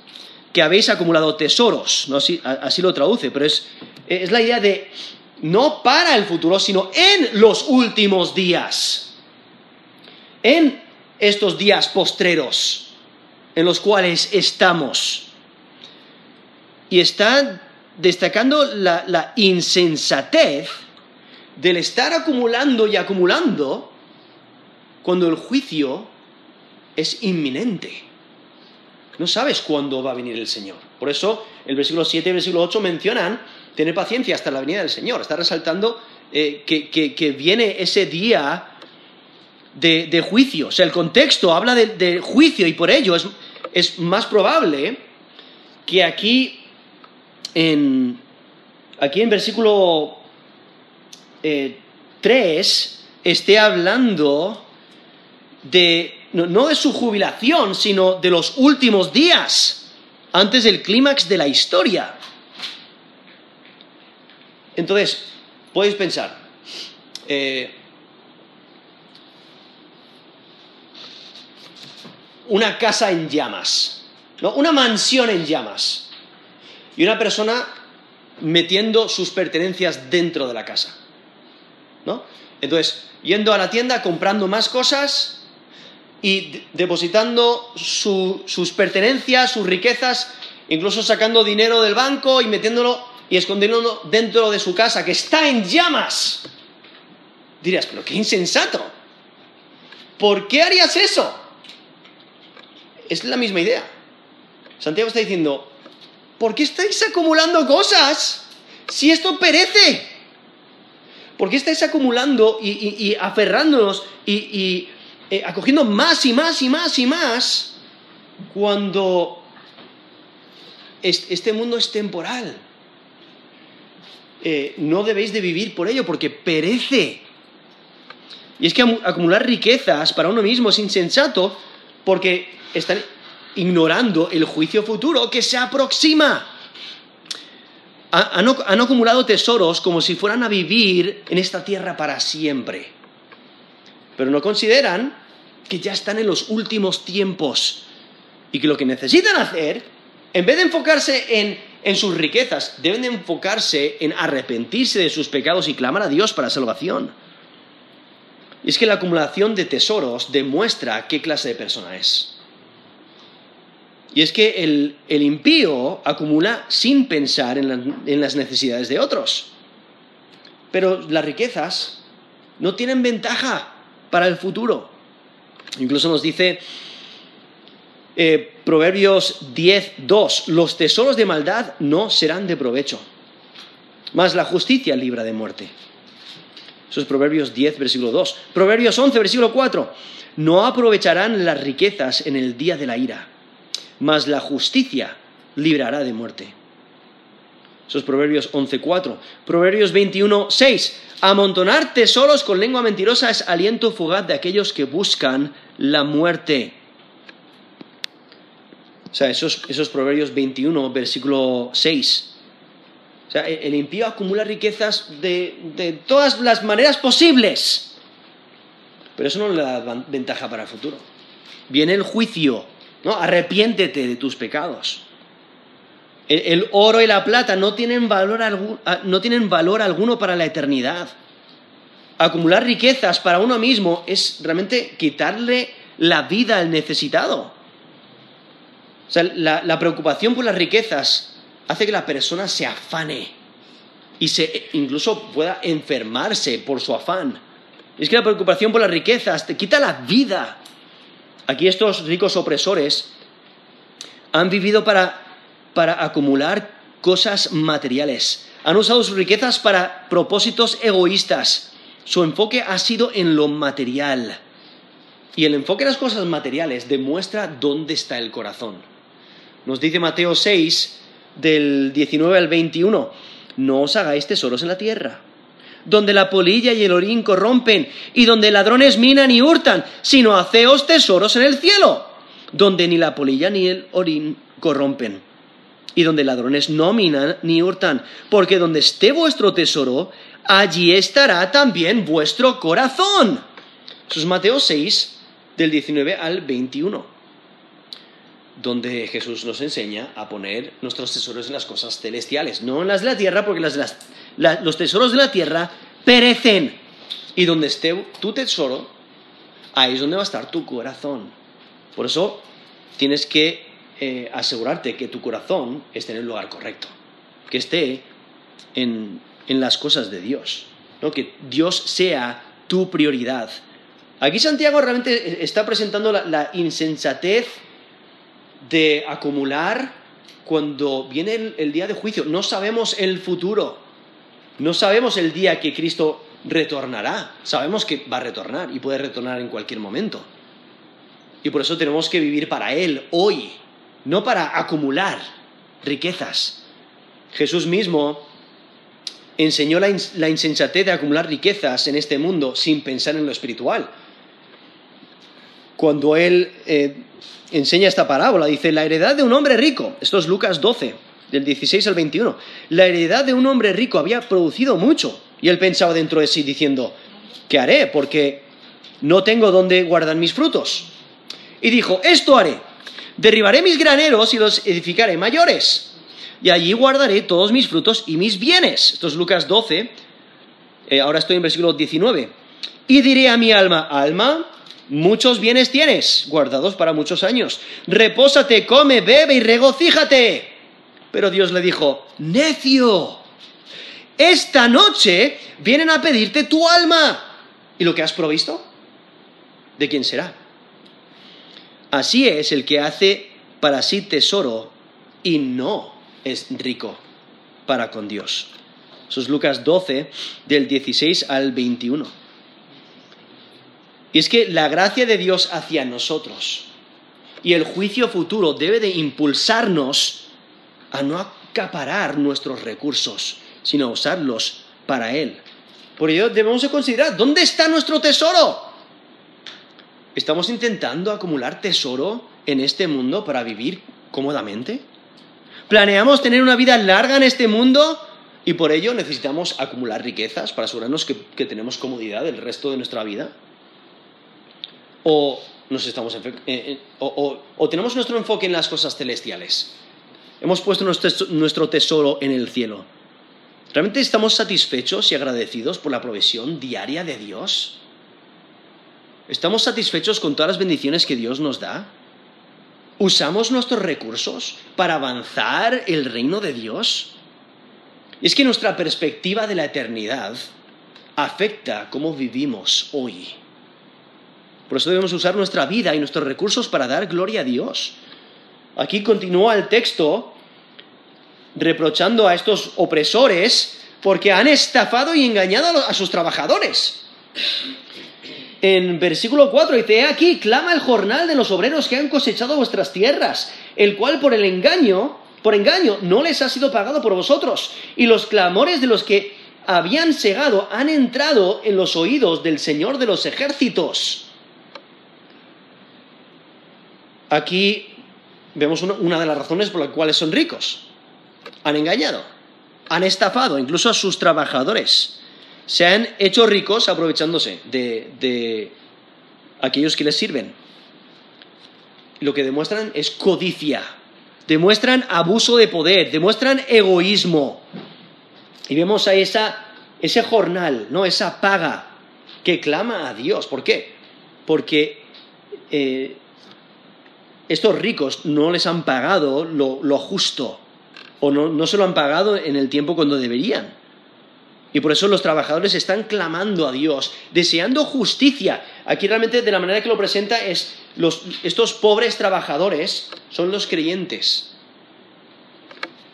S1: que habéis acumulado tesoros. ¿no? Así, así lo traduce, pero es, es la idea de no para el futuro, sino en los últimos días, en estos días postreros en los cuales estamos. Y está destacando la, insensatez del estar acumulando y acumulando cuando el juicio es inminente. No sabes cuándo va a venir el Señor. Por eso el versículo 7 y el versículo 8 mencionan tener paciencia hasta la venida del Señor. Está resaltando eh, que, viene ese día de, de, juicio. O sea, el contexto habla de, juicio y por ello es, más probable que aquí en, aquí en versículo 3 eh, esté hablando de, no de su jubilación, sino de los últimos días antes del clímax de la historia. Entonces, podéis pensar, eh, una casa en llamas, ¿no? una mansión en llamas, y una persona metiendo sus pertenencias dentro de la casa. ¿no? Entonces, yendo a la tienda, comprando más cosas y depositando sus pertenencias, sus riquezas, incluso sacando dinero del banco y metiéndolo y escondiéndolo dentro de su casa, que está en llamas. dirías, pero qué insensato. ¿Por qué harías eso? Es la misma idea. Santiago está diciendo, ¿por qué estáis acumulando cosas si esto perece? ¿Por qué estáis acumulando y, aferrándonos y, eh, acogiendo más y más y más y más cuando este mundo es temporal? Eh, no debéis de vivir por ello porque perece. Y es que acumular riquezas para uno mismo es insensato porque están ignorando el juicio futuro que se aproxima. han acumulado tesoros como si fueran a vivir en esta tierra para siempre. Pero no consideran que ya están en los últimos tiempos y que lo que necesitan hacer, en vez de enfocarse en en sus riquezas, deben enfocarse en arrepentirse de sus pecados y clamar a Dios para salvación. Y es que la acumulación de tesoros demuestra qué clase de persona es. Y es que el, impío acumula sin pensar en las necesidades de otros. Pero las riquezas no tienen ventaja para el futuro. Incluso nos dice eh, Proverbios 10, 2, los tesoros de maldad no serán de provecho, mas la justicia libra de muerte. Eso es Proverbios 10, versículo 2. Proverbios 11, versículo 4, no aprovecharán las riquezas en el día de la ira, mas la justicia librará de muerte. Eso es Proverbios 4. Proverbios 6, Amontonar tesoros con lengua mentirosa es aliento fugaz de aquellos que buscan la muerte. O sea, esos, Proverbios 21, versículo 6. O sea, e-, el impío acumula riquezas de, todas las maneras posibles. Pero eso no le da ventaja para el futuro. Viene el juicio, ¿no? Arrepiéntete de tus pecados. E-, el, oro y la plata no tienen, ah, no tienen valor alguno para la eternidad. Acumular riquezas para uno mismo es realmente quitarle la vida al necesitado la, preocupación por las riquezas hace que la persona se afane y se e, incluso pueda enfermarse por su afán. Es que la preocupación por las riquezas te quita la vida. Aquí estos ricos opresores han vivido para, para acumular cosas materiales. Han usado sus riquezas para propósitos egoístas. Su enfoque ha sido en lo material. Y el enfoque en las cosas materiales demuestra dónde está el corazón. Nos dice Mateo 6, del 19 al 21, no os hagáis tesoros en la tierra, donde la polilla y el orín corrompen, y donde ladrones minan y hurtan, sino haceos tesoros en el cielo, donde ni la polilla ni el orín corrompen, y donde ladrones no minan ni hurtan, porque donde esté vuestro tesoro, allí estará también vuestro corazón. Eso es Mateo 6, del 19 al 21 donde Jesús nos enseña a poner nuestros tesoros en las cosas celestiales, no en las de la tierra, porque las, los tesoros de la tierra perecen. Y donde esté tu tesoro, ahí es donde va a estar tu corazón. Por eso tienes que eh, asegurarte que tu corazón esté en el lugar correcto, que esté en, las cosas de Dios, ¿no? que Dios sea tu prioridad. Aquí Santiago realmente eh, está presentando la insensatez de acumular cuando viene el, día de juicio. No sabemos el futuro, no sabemos el día que Cristo retornará. Sabemos que va a retornar y puede retornar en cualquier momento. Y por eso tenemos que vivir para Él hoy, no para acumular riquezas. Jesús mismo enseñó la insensatez de acumular riquezas en este mundo sin pensar en lo espiritual cuando él eh, enseña esta parábola. Dice, la heredad de un hombre rico, esto es Lucas 12, del 16 al 21, la heredad de un hombre rico había producido mucho. Y él pensaba dentro de sí diciendo, ¿qué haré? Porque no tengo dónde guardar mis frutos. Y dijo, esto haré, derribaré mis graneros y los edificaré mayores. Y allí guardaré todos mis frutos y mis bienes. Esto es Lucas 12, eh, ahora estoy en versículo 19. Y diré a mi alma, alma, Muchos bienes tienes, guardados para muchos años. Repósate, come, bebe y regocíjate. Pero Dios le dijo, necio, esta noche vienen a pedirte tu alma. ¿Y lo que has provisto? ¿De quién será? Así es el que hace para sí tesoro y no es rico para con Dios. Eso Lucas 12, del 16 al 21. Y es que la gracia de Dios hacia nosotros y el juicio futuro debe de impulsarnos a no acaparar nuestros recursos, sino usarlos para Él. Por ello debemos considerar, ¿dónde está nuestro tesoro? ¿Estamos intentando acumular tesoro en este mundo para vivir cómodamente? ¿Planeamos tener una vida larga en este mundo? Y por ello necesitamos acumular riquezas para asegurarnos que, que tenemos comodidad el resto de nuestra vida. Eh, eh, o, tenemos nuestro enfoque en las cosas celestiales. Hemos puesto nuestro tesoro en el cielo. ¿Realmente estamos satisfechos y agradecidos por la provisión diaria de Dios? ¿Estamos satisfechos con todas las bendiciones que Dios nos da? ¿Usamos nuestros recursos para avanzar el reino de Dios? Y es que nuestra perspectiva de la eternidad afecta cómo vivimos hoy. Por eso debemos usar nuestra vida y nuestros recursos para dar gloria a Dios. Aquí continúa el texto reprochando a estos opresores porque han estafado y engañado a sus trabajadores. En versículo 4 dice, aquí clama el jornal de los obreros que han cosechado vuestras tierras, el cual por el engaño, por engaño, no les ha sido pagado por vosotros. Y los clamores de los que habían cegado han entrado en los oídos del Señor de los ejércitos. Aquí vemos una de las razones por las cuales son ricos. Han engañado, han estafado incluso a sus trabajadores. Se han hecho ricos aprovechándose de, aquellos que les sirven. Lo que demuestran es codicia, demuestran abuso de poder, demuestran egoísmo. Y vemos a esa, ese jornal, ¿no? esa paga que clama a Dios. ¿Por qué? Porque eh, estos ricos no les han pagado lo, justo o no, no, se lo han pagado en el tiempo cuando deberían. Y por eso los trabajadores están clamando a Dios, deseando justicia. Aquí realmente de la manera que lo presenta es los, estos pobres trabajadores son los creyentes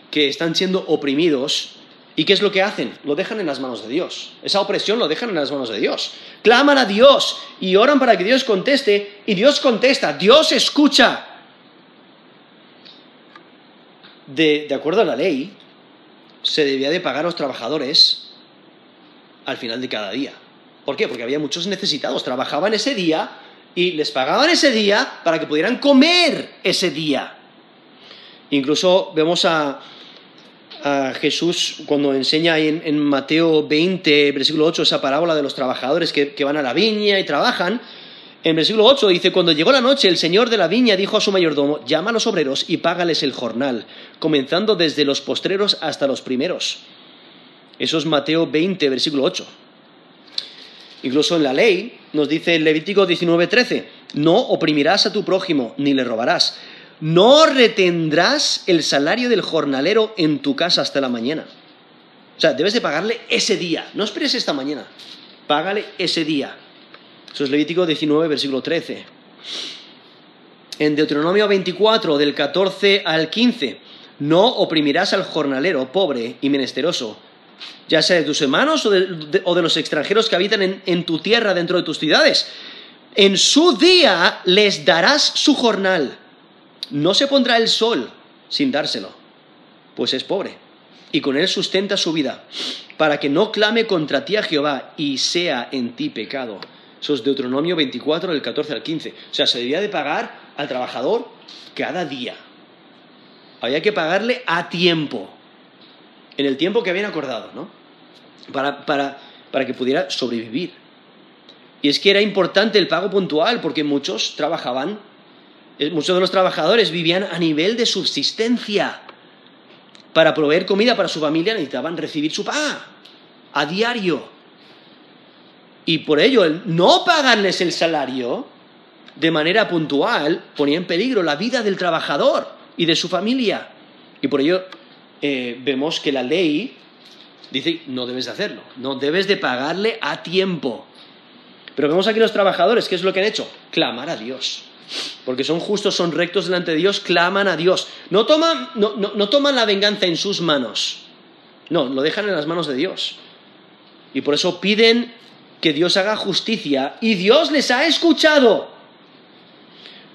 S1: que están siendo oprimidos. ¿Y qué es lo que hacen? Lo dejan en las manos de Dios. Esa opresión lo dejan en las manos de Dios. Claman a Dios y oran para que Dios conteste y Dios contesta, Dios escucha de, acuerdo a la ley, se debía de pagar a los trabajadores al final de cada día. ¿Por qué? Porque había muchos necesitados, trabajaban ese día y les pagaban ese día para que pudieran comer ese día. Incluso vemos a, a Jesús cuando enseña en, en, Mateo 20, versículo 8, esa parábola de los trabajadores que van a la viña y trabajan, en versículo 8 dice, cuando llegó la noche, el señor de la viña dijo a su mayordomo, llama a los obreros y págales el jornal, comenzando desde los postreros hasta los primeros. Eso es Mateo 20, versículo 8. Incluso en la ley nos dice en Levítico 19, 13, no oprimirás a tu prójimo ni le robarás. No retendrás el salario del jornalero en tu casa hasta la mañana. O sea, debes de pagarle ese día. No esperes esta mañana. Págale ese día eso es Levítico 19, versículo 13. En Deuteronomio 24, del 14 al 15, no oprimirás al jornalero pobre y menesteroso, ya sea de tus hermanos o de, los extranjeros que habitan en tu tierra dentro de tus ciudades. En su día les darás su jornal. No se pondrá el sol sin dárselo, pues es pobre, y con él sustenta su vida, para que no clame contra ti a Jehová y sea en ti pecado. Eso es Deuteronomio 24, del 14 al 15. O sea, se debía de pagar al trabajador cada día. Había que pagarle a tiempo, en el tiempo que habían acordado, ¿no? Para, para, para que pudiera sobrevivir. Y es que era importante el pago puntual, porque muchos trabajaban, eh, muchos de los trabajadores vivían a nivel de subsistencia. Para proveer comida para su familia necesitaban recibir su paga a diario y por ello el no pagarles el salario de manera puntual ponía en peligro la vida del trabajador y de su familia. Y por ello eh, vemos que la ley dice, no debes de hacerlo, no debes de pagarle a tiempo. Pero vemos aquí los trabajadores, ¿qué es lo que han hecho? Clamar a Dios. Porque son justos, son rectos delante de Dios, claman a Dios. No toman, no toman la venganza en sus manos. No, lo dejan en las manos de Dios. Y por eso piden que Dios haga justicia y Dios les ha escuchado.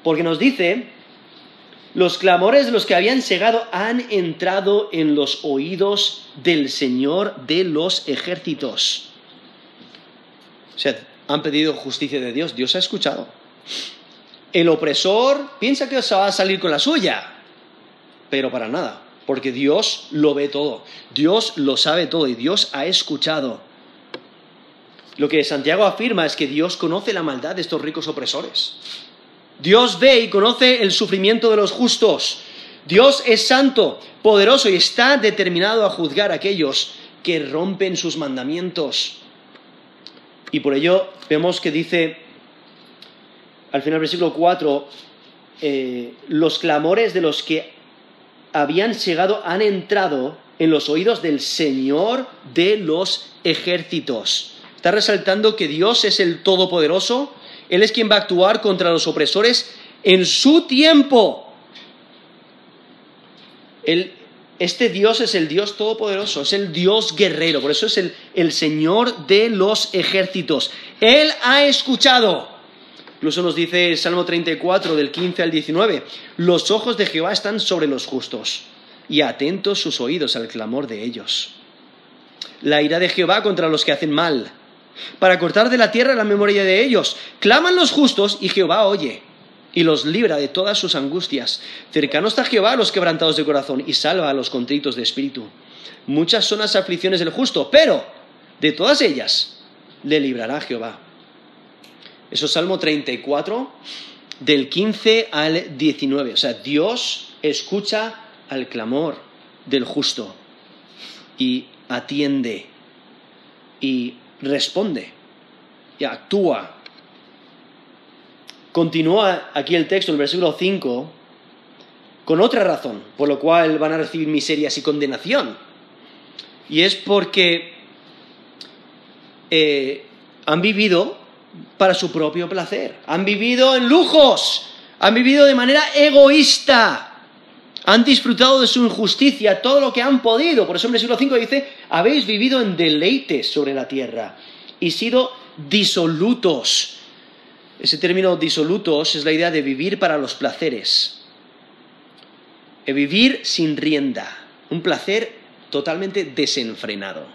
S1: Porque nos dice, los clamores de los que habían cegado han entrado en los oídos del Señor de los ejércitos. O sea, han pedido justicia de Dios, Dios ha escuchado. El opresor piensa que se va a salir con la suya, pero para nada, porque Dios lo ve todo, Dios lo sabe todo y Dios ha escuchado. Lo que Santiago afirma es que Dios conoce la maldad de estos ricos opresores. Dios ve y conoce el sufrimiento de los justos. Dios es santo, poderoso y está determinado a juzgar a aquellos que rompen sus mandamientos. Y por ello vemos que dice al final del versículo 4, eh, los clamores de los que habían llegado han entrado en los oídos del Señor de los ejércitos. Está resaltando que Dios es el Todopoderoso, Él es quien va a actuar contra los opresores en su tiempo. este Dios es el Dios todopoderoso, es el Dios guerrero, por eso es el, el, Señor de los ejércitos. Él ha escuchado. Incluso nos dice el Salmo 34 del 15 al 19, los ojos de Jehová están sobre los justos y atentos sus oídos al clamor de ellos. La ira de Jehová contra los que hacen mal para cortar de la tierra la memoria de ellos. Claman los justos y Jehová oye y los libra de todas sus angustias. Cercano está Jehová a los quebrantados de corazón y salva a los contritos de espíritu. Muchas son las aflicciones del justo, pero de todas ellas le librará Jehová. Eso es Salmo 34, del 15 al 19. O sea, Dios escucha al clamor del justo y atiende y responde y actúa. Continúa aquí el texto, el versículo 5, con otra razón, por lo cual van a recibir miserias y condenación. Y es porque eh, han vivido para su propio placer, han vivido en lujos, han vivido de manera egoísta han disfrutado de su injusticia todo lo que han podido. Por eso en el siglo V dice, habéis vivido en deleites sobre la tierra y sido disolutos. Ese término disolutos es la idea de vivir para los placeres. De eh, vivir sin rienda. Un placer totalmente desenfrenado.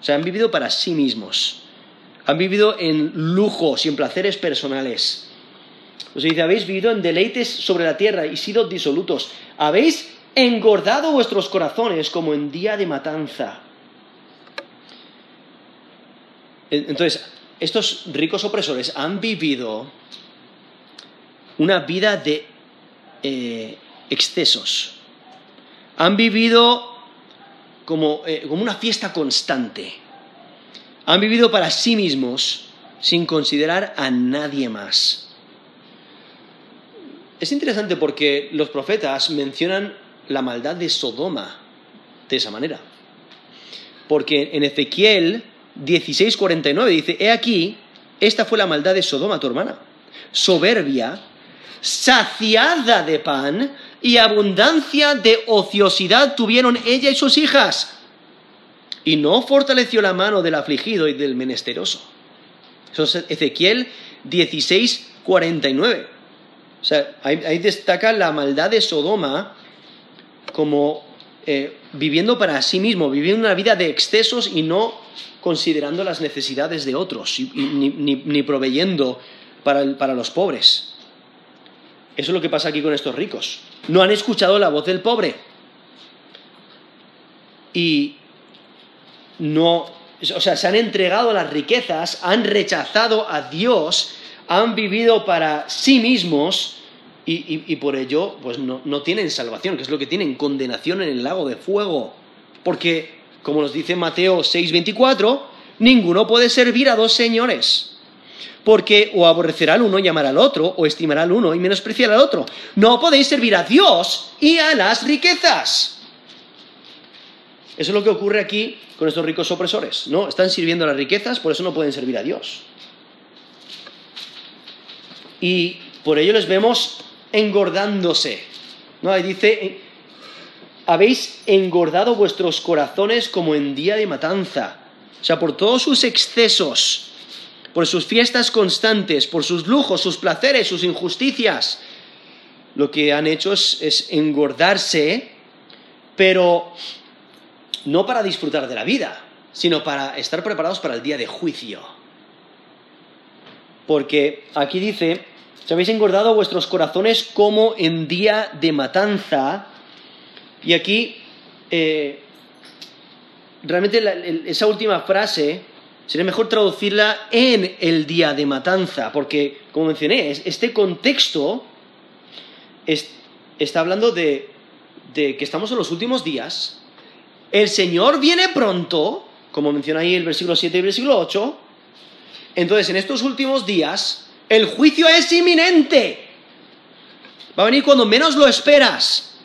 S1: O sea, han vivido para sí mismos. Han vivido en lujos y en placeres personales os pues dice, habéis vivido en deleites sobre la tierra y sido disolutos. Habéis engordado vuestros corazones como en día de matanza. Entonces, estos ricos opresores han vivido una vida de eh, excesos. Han vivido eh, como una fiesta constante. Han vivido para sí mismos sin considerar a nadie más. Es interesante porque los profetas mencionan la maldad de Sodoma de esa manera. Porque en Ezequiel 16:49 dice, he aquí, esta fue la maldad de Sodoma, tu hermana. Soberbia, saciada de pan y abundancia de ociosidad tuvieron ella y sus hijas. Y no fortaleció la mano del afligido y del menesteroso. Eso es Ezequiel 16:49. O sea, ahí, destaca la maldad de Sodoma como eh, viviendo para sí mismo, viviendo una vida de excesos y no considerando las necesidades de otros, ni, proveyendo para, para los pobres. Eso es lo que pasa aquí con estos ricos. No han escuchado la voz del pobre. Y no, o sea, se han entregado a las riquezas, han rechazado a Dios han vivido para sí mismos y, por ello pues no, tienen salvación, que es lo que tienen, condenación en el lago de fuego. Porque, como nos dice Mateo 6:24, ninguno puede servir a dos señores. Porque o aborrecerá al uno y llamará al otro, o estimará al uno y menospreciará al otro. No podéis servir a Dios y a las riquezas. Eso es lo que ocurre aquí con estos ricos opresores. No, están sirviendo a las riquezas, por eso no pueden servir a Dios y por ello les vemos engordándose. ¿no? Ahí dice, habéis engordado vuestros corazones como en día de matanza. O sea, por todos sus excesos, por sus fiestas constantes, por sus lujos, sus placeres, sus injusticias, lo que han hecho es engordarse, pero no para disfrutar de la vida, sino para estar preparados para el día de juicio. Porque aquí dice, se habéis engordado vuestros corazones como en día de matanza. Y aquí, eh, realmente esa última frase sería mejor traducirla en el día de matanza, porque, como mencioné, este contexto está hablando de, de que estamos en los últimos días, el Señor viene pronto, como menciona ahí el versículo 7 y el versículo 8, entonces en estos últimos días el juicio es inminente. Va a venir cuando menos lo esperas.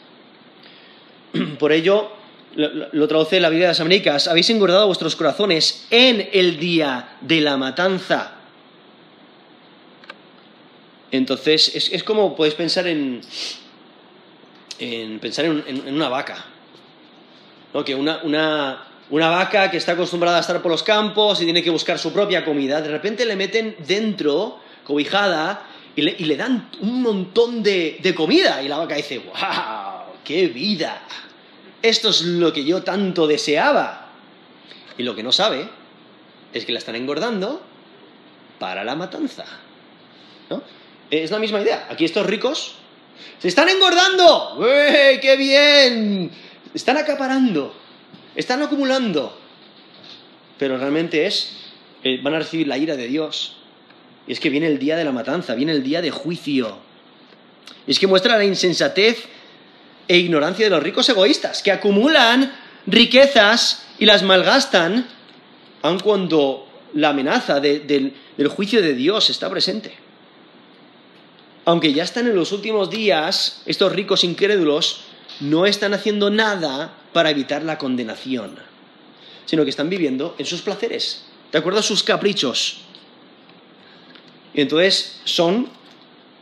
S1: Por ello, lo, traduce la Biblia de las Américas, habéis engordado vuestros corazones en el día de la matanza. Entonces, es, como podéis pensar en, en pensar en, una vaca. Que una, una vaca que está acostumbrada a estar por los campos y tiene que buscar su propia comida, de repente le meten dentro cobijada, y le, dan un montón de, comida. Y la vaca dice, ...¡guau! qué vida. Esto es lo que yo tanto deseaba. Y lo que no sabe es que la están engordando para la matanza. ¿No? Es la misma idea. Aquí estos ricos se están engordando. ¡Qué bien! Están acaparando, están acumulando. Pero realmente es, eh, van a recibir la ira de Dios y es que viene el día de la matanza, viene el día de juicio. Y es que muestra la insensatez e ignorancia de los ricos egoístas, que acumulan riquezas y las malgastan, aun cuando la amenaza del juicio de Dios está presente. Aunque ya están en los últimos días, estos ricos incrédulos no están haciendo nada para evitar la condenación, sino que están viviendo en sus placeres, de acuerdo a sus caprichos, y entonces son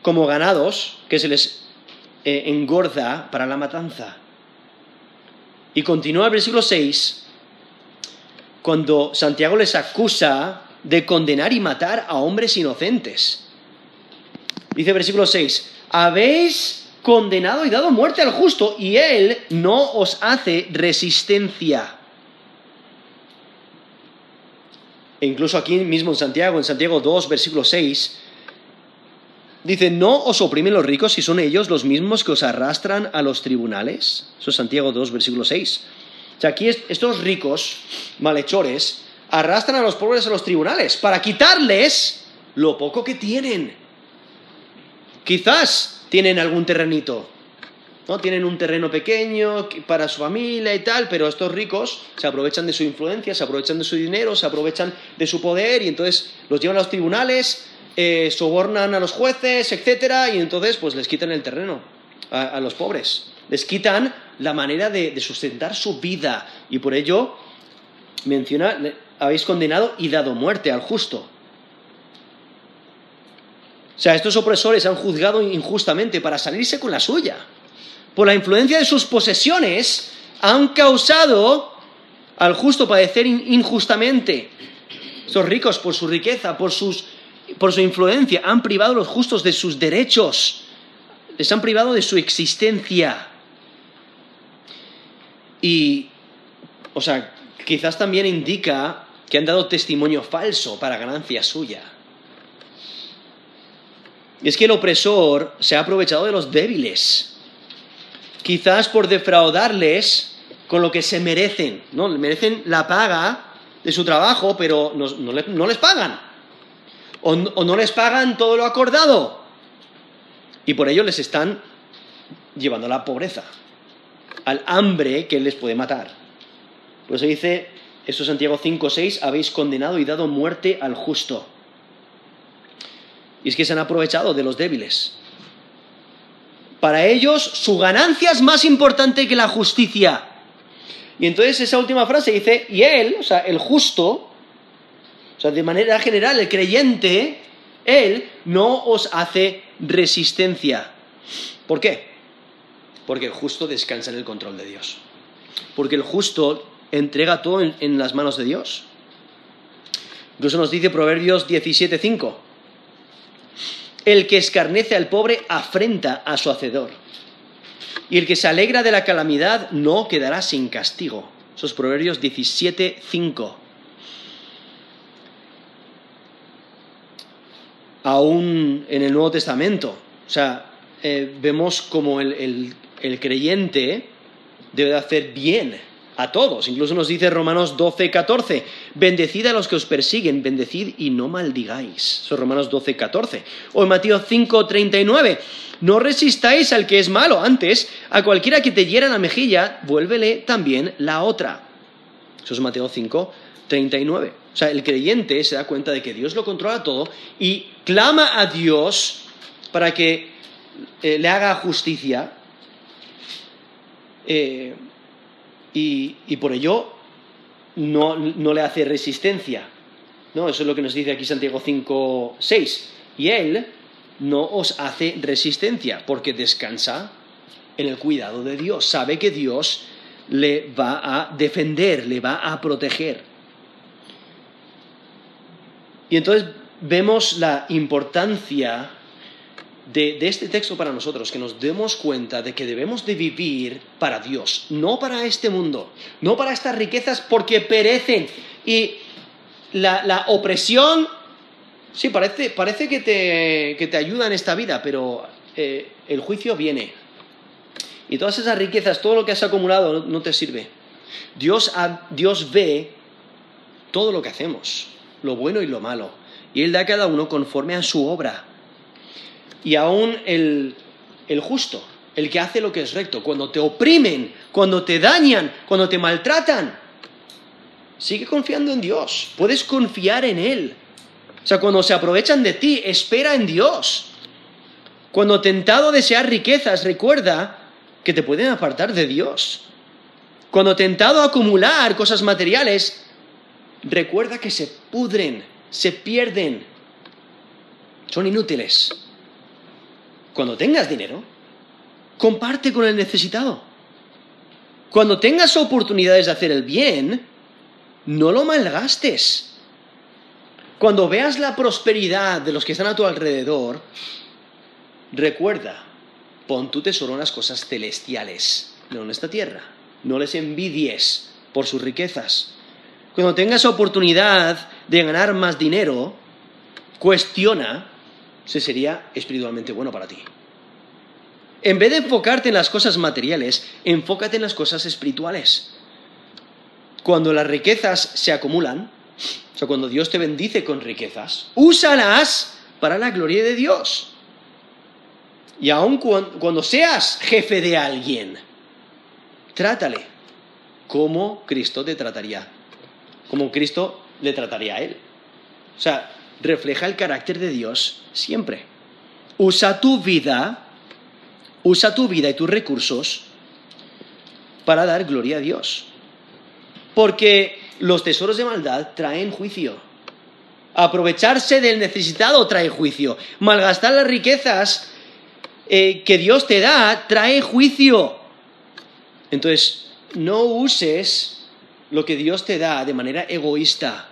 S1: como ganados que se les eh, engorda para la matanza. Y continúa el versículo 6, cuando Santiago les acusa de condenar y matar a hombres inocentes. Dice el versículo 6, habéis condenado y dado muerte al justo y él no os hace resistencia. E incluso aquí mismo en Santiago, en Santiago 2, versículo 6, dice, no os oprimen los ricos si son ellos los mismos que os arrastran a los tribunales. Eso es Santiago 2, versículo 6. O sea, aquí estos ricos, malhechores, arrastran a los pobres a los tribunales para quitarles lo poco que tienen. Quizás tienen algún terrenito, ¿no? Tienen un terreno pequeño para su familia y tal, pero estos ricos se aprovechan de su influencia, se aprovechan de su dinero, se aprovechan de su poder y entonces los llevan a los tribunales, eh, sobornan a los jueces, etcétera, y entonces pues les quitan el terreno a, los pobres. Les quitan la manera de, de, sustentar su vida. Y por ello menciona, habéis condenado y dado muerte al justo. O sea, estos opresores han juzgado injustamente para salirse con la suya por la influencia de sus posesiones, han causado al justo padecer injustamente. Esos ricos, por su riqueza, por, por su influencia, han privado a los justos de sus derechos, les han privado de su existencia. Y, o sea, quizás también indica que han dado testimonio falso para ganancia suya. Y es que el opresor se ha aprovechado de los débiles quizás por defraudarles con lo que se merecen. ¿no? Merecen la paga de su trabajo, pero no, les, pagan. O, no les pagan todo lo acordado. Y por ello les están llevando a la pobreza, al hambre que les puede matar. Por eso dice, eso Santiago 5, 6, habéis condenado y dado muerte al justo. Y es que se han aprovechado de los débiles, para ellos su ganancia es más importante que la justicia. Y entonces esa última frase dice, y él, o sea, el justo, o sea, de manera general, el creyente, él no os hace resistencia. ¿Por qué? Porque el justo descansa en el control de Dios. Porque el justo entrega todo en, las manos de Dios. Incluso nos dice Proverbios 17.5 el que escarnece al pobre afrenta a su hacedor. Y el que se alegra de la calamidad no quedará sin castigo. Esos Proverbios 17, Aún en el Nuevo Testamento, o sea, eh, vemos como el, el creyente debe de hacer bien a todos. Incluso nos dice Romanos 12, 14, bendecid a los que os persiguen, bendecid y no maldigáis. Eso es Romanos 12, 14. O en Mateo 5, 39, no resistáis al que es malo antes, a cualquiera que te hiera la mejilla, vuélvele también la otra. Eso es Mateo 5, 39. O sea, el creyente se da cuenta de que Dios lo controla todo y clama a Dios para que eh, le haga justicia. Eh, y, por ello no, no, le hace resistencia. ¿no? Eso es lo que nos dice aquí Santiago 5, 6. Y Él no os hace resistencia porque descansa en el cuidado de Dios. Sabe que Dios le va a defender, le va a proteger. Y entonces vemos la importancia de, este texto para nosotros, que nos demos cuenta de que debemos de vivir para Dios, no para este mundo, no para estas riquezas porque perecen. Y la, opresión, sí, parece, que, te, que ayuda en esta vida, pero eh, el juicio viene. Y todas esas riquezas, todo lo que has acumulado no, te sirve. Dios, Dios ve todo lo que hacemos, lo bueno y lo malo. Y Él da a cada uno conforme a su obra y aún el, justo, el que hace lo que es recto, cuando te oprimen, cuando te dañan, cuando te maltratan, sigue confiando en Dios, puedes confiar en Él. O sea, cuando se aprovechan de ti, espera en Dios. Cuando tentado a desear riquezas, recuerda que te pueden apartar de Dios. Cuando tentado a acumular cosas materiales, recuerda que se pudren, se pierden, son inútiles. Cuando tengas dinero, comparte con el necesitado. Cuando tengas oportunidades de hacer el bien, no lo malgastes. Cuando veas la prosperidad de los que están a tu alrededor, recuerda, pon tu tesoro en las cosas celestiales, no en esta tierra. No les envidies por sus riquezas. Cuando tengas oportunidad de ganar más dinero, cuestiona se sería espiritualmente bueno para ti. En vez de enfocarte en las cosas materiales, enfócate en las cosas espirituales. Cuando las riquezas se acumulan, o sea, cuando Dios te bendice con riquezas, úsalas para la gloria de Dios. Y aun cuando, seas jefe de alguien, trátale como Cristo te trataría. Como Cristo le trataría a él. O sea, refleja el carácter de Dios siempre. Usa tu vida, usa tu vida y tus recursos para dar gloria a Dios. Porque los tesoros de maldad traen juicio. Aprovecharse del necesitado trae juicio. Malgastar las riquezas eh, que Dios te da trae juicio. Entonces, no uses lo que Dios te da de manera egoísta.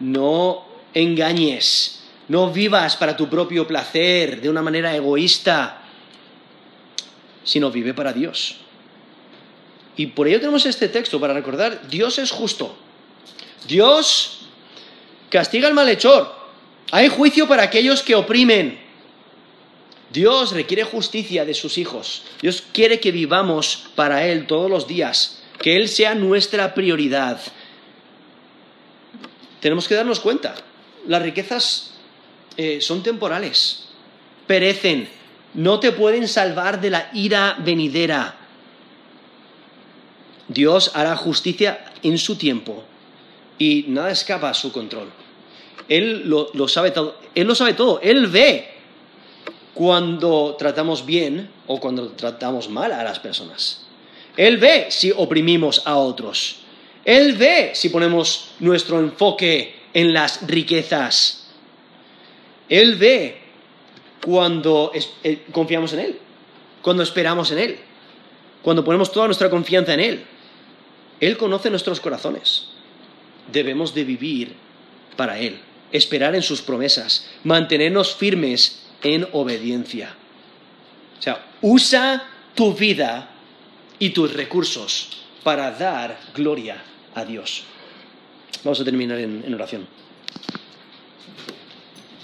S1: No engañes, no vivas para tu propio placer de una manera egoísta, sino vive para Dios. Y por ello tenemos este texto para recordar, Dios es justo. Dios castiga al malhechor. Hay juicio para aquellos que oprimen. Dios requiere justicia de sus hijos. Dios quiere que vivamos para Él todos los días, que Él sea nuestra prioridad. Tenemos que darnos cuenta las riquezas eh, son temporales, perecen, no te pueden salvar de la ira venidera. Dios hará justicia en su tiempo y nada escapa a su control. Él lo, lo sabe todo, Él lo sabe todo, Él ve cuando tratamos bien o cuando tratamos mal a las personas. Él ve si oprimimos a otros. Él ve si ponemos nuestro enfoque en las riquezas. Él ve cuando eh, confiamos en Él, cuando esperamos en Él, cuando ponemos toda nuestra confianza en Él. Él conoce nuestros corazones. Debemos de vivir para Él, esperar en sus promesas, mantenernos firmes en obediencia. O sea, usa tu vida y tus recursos para dar gloria a Dios. Vamos a terminar en, en oración.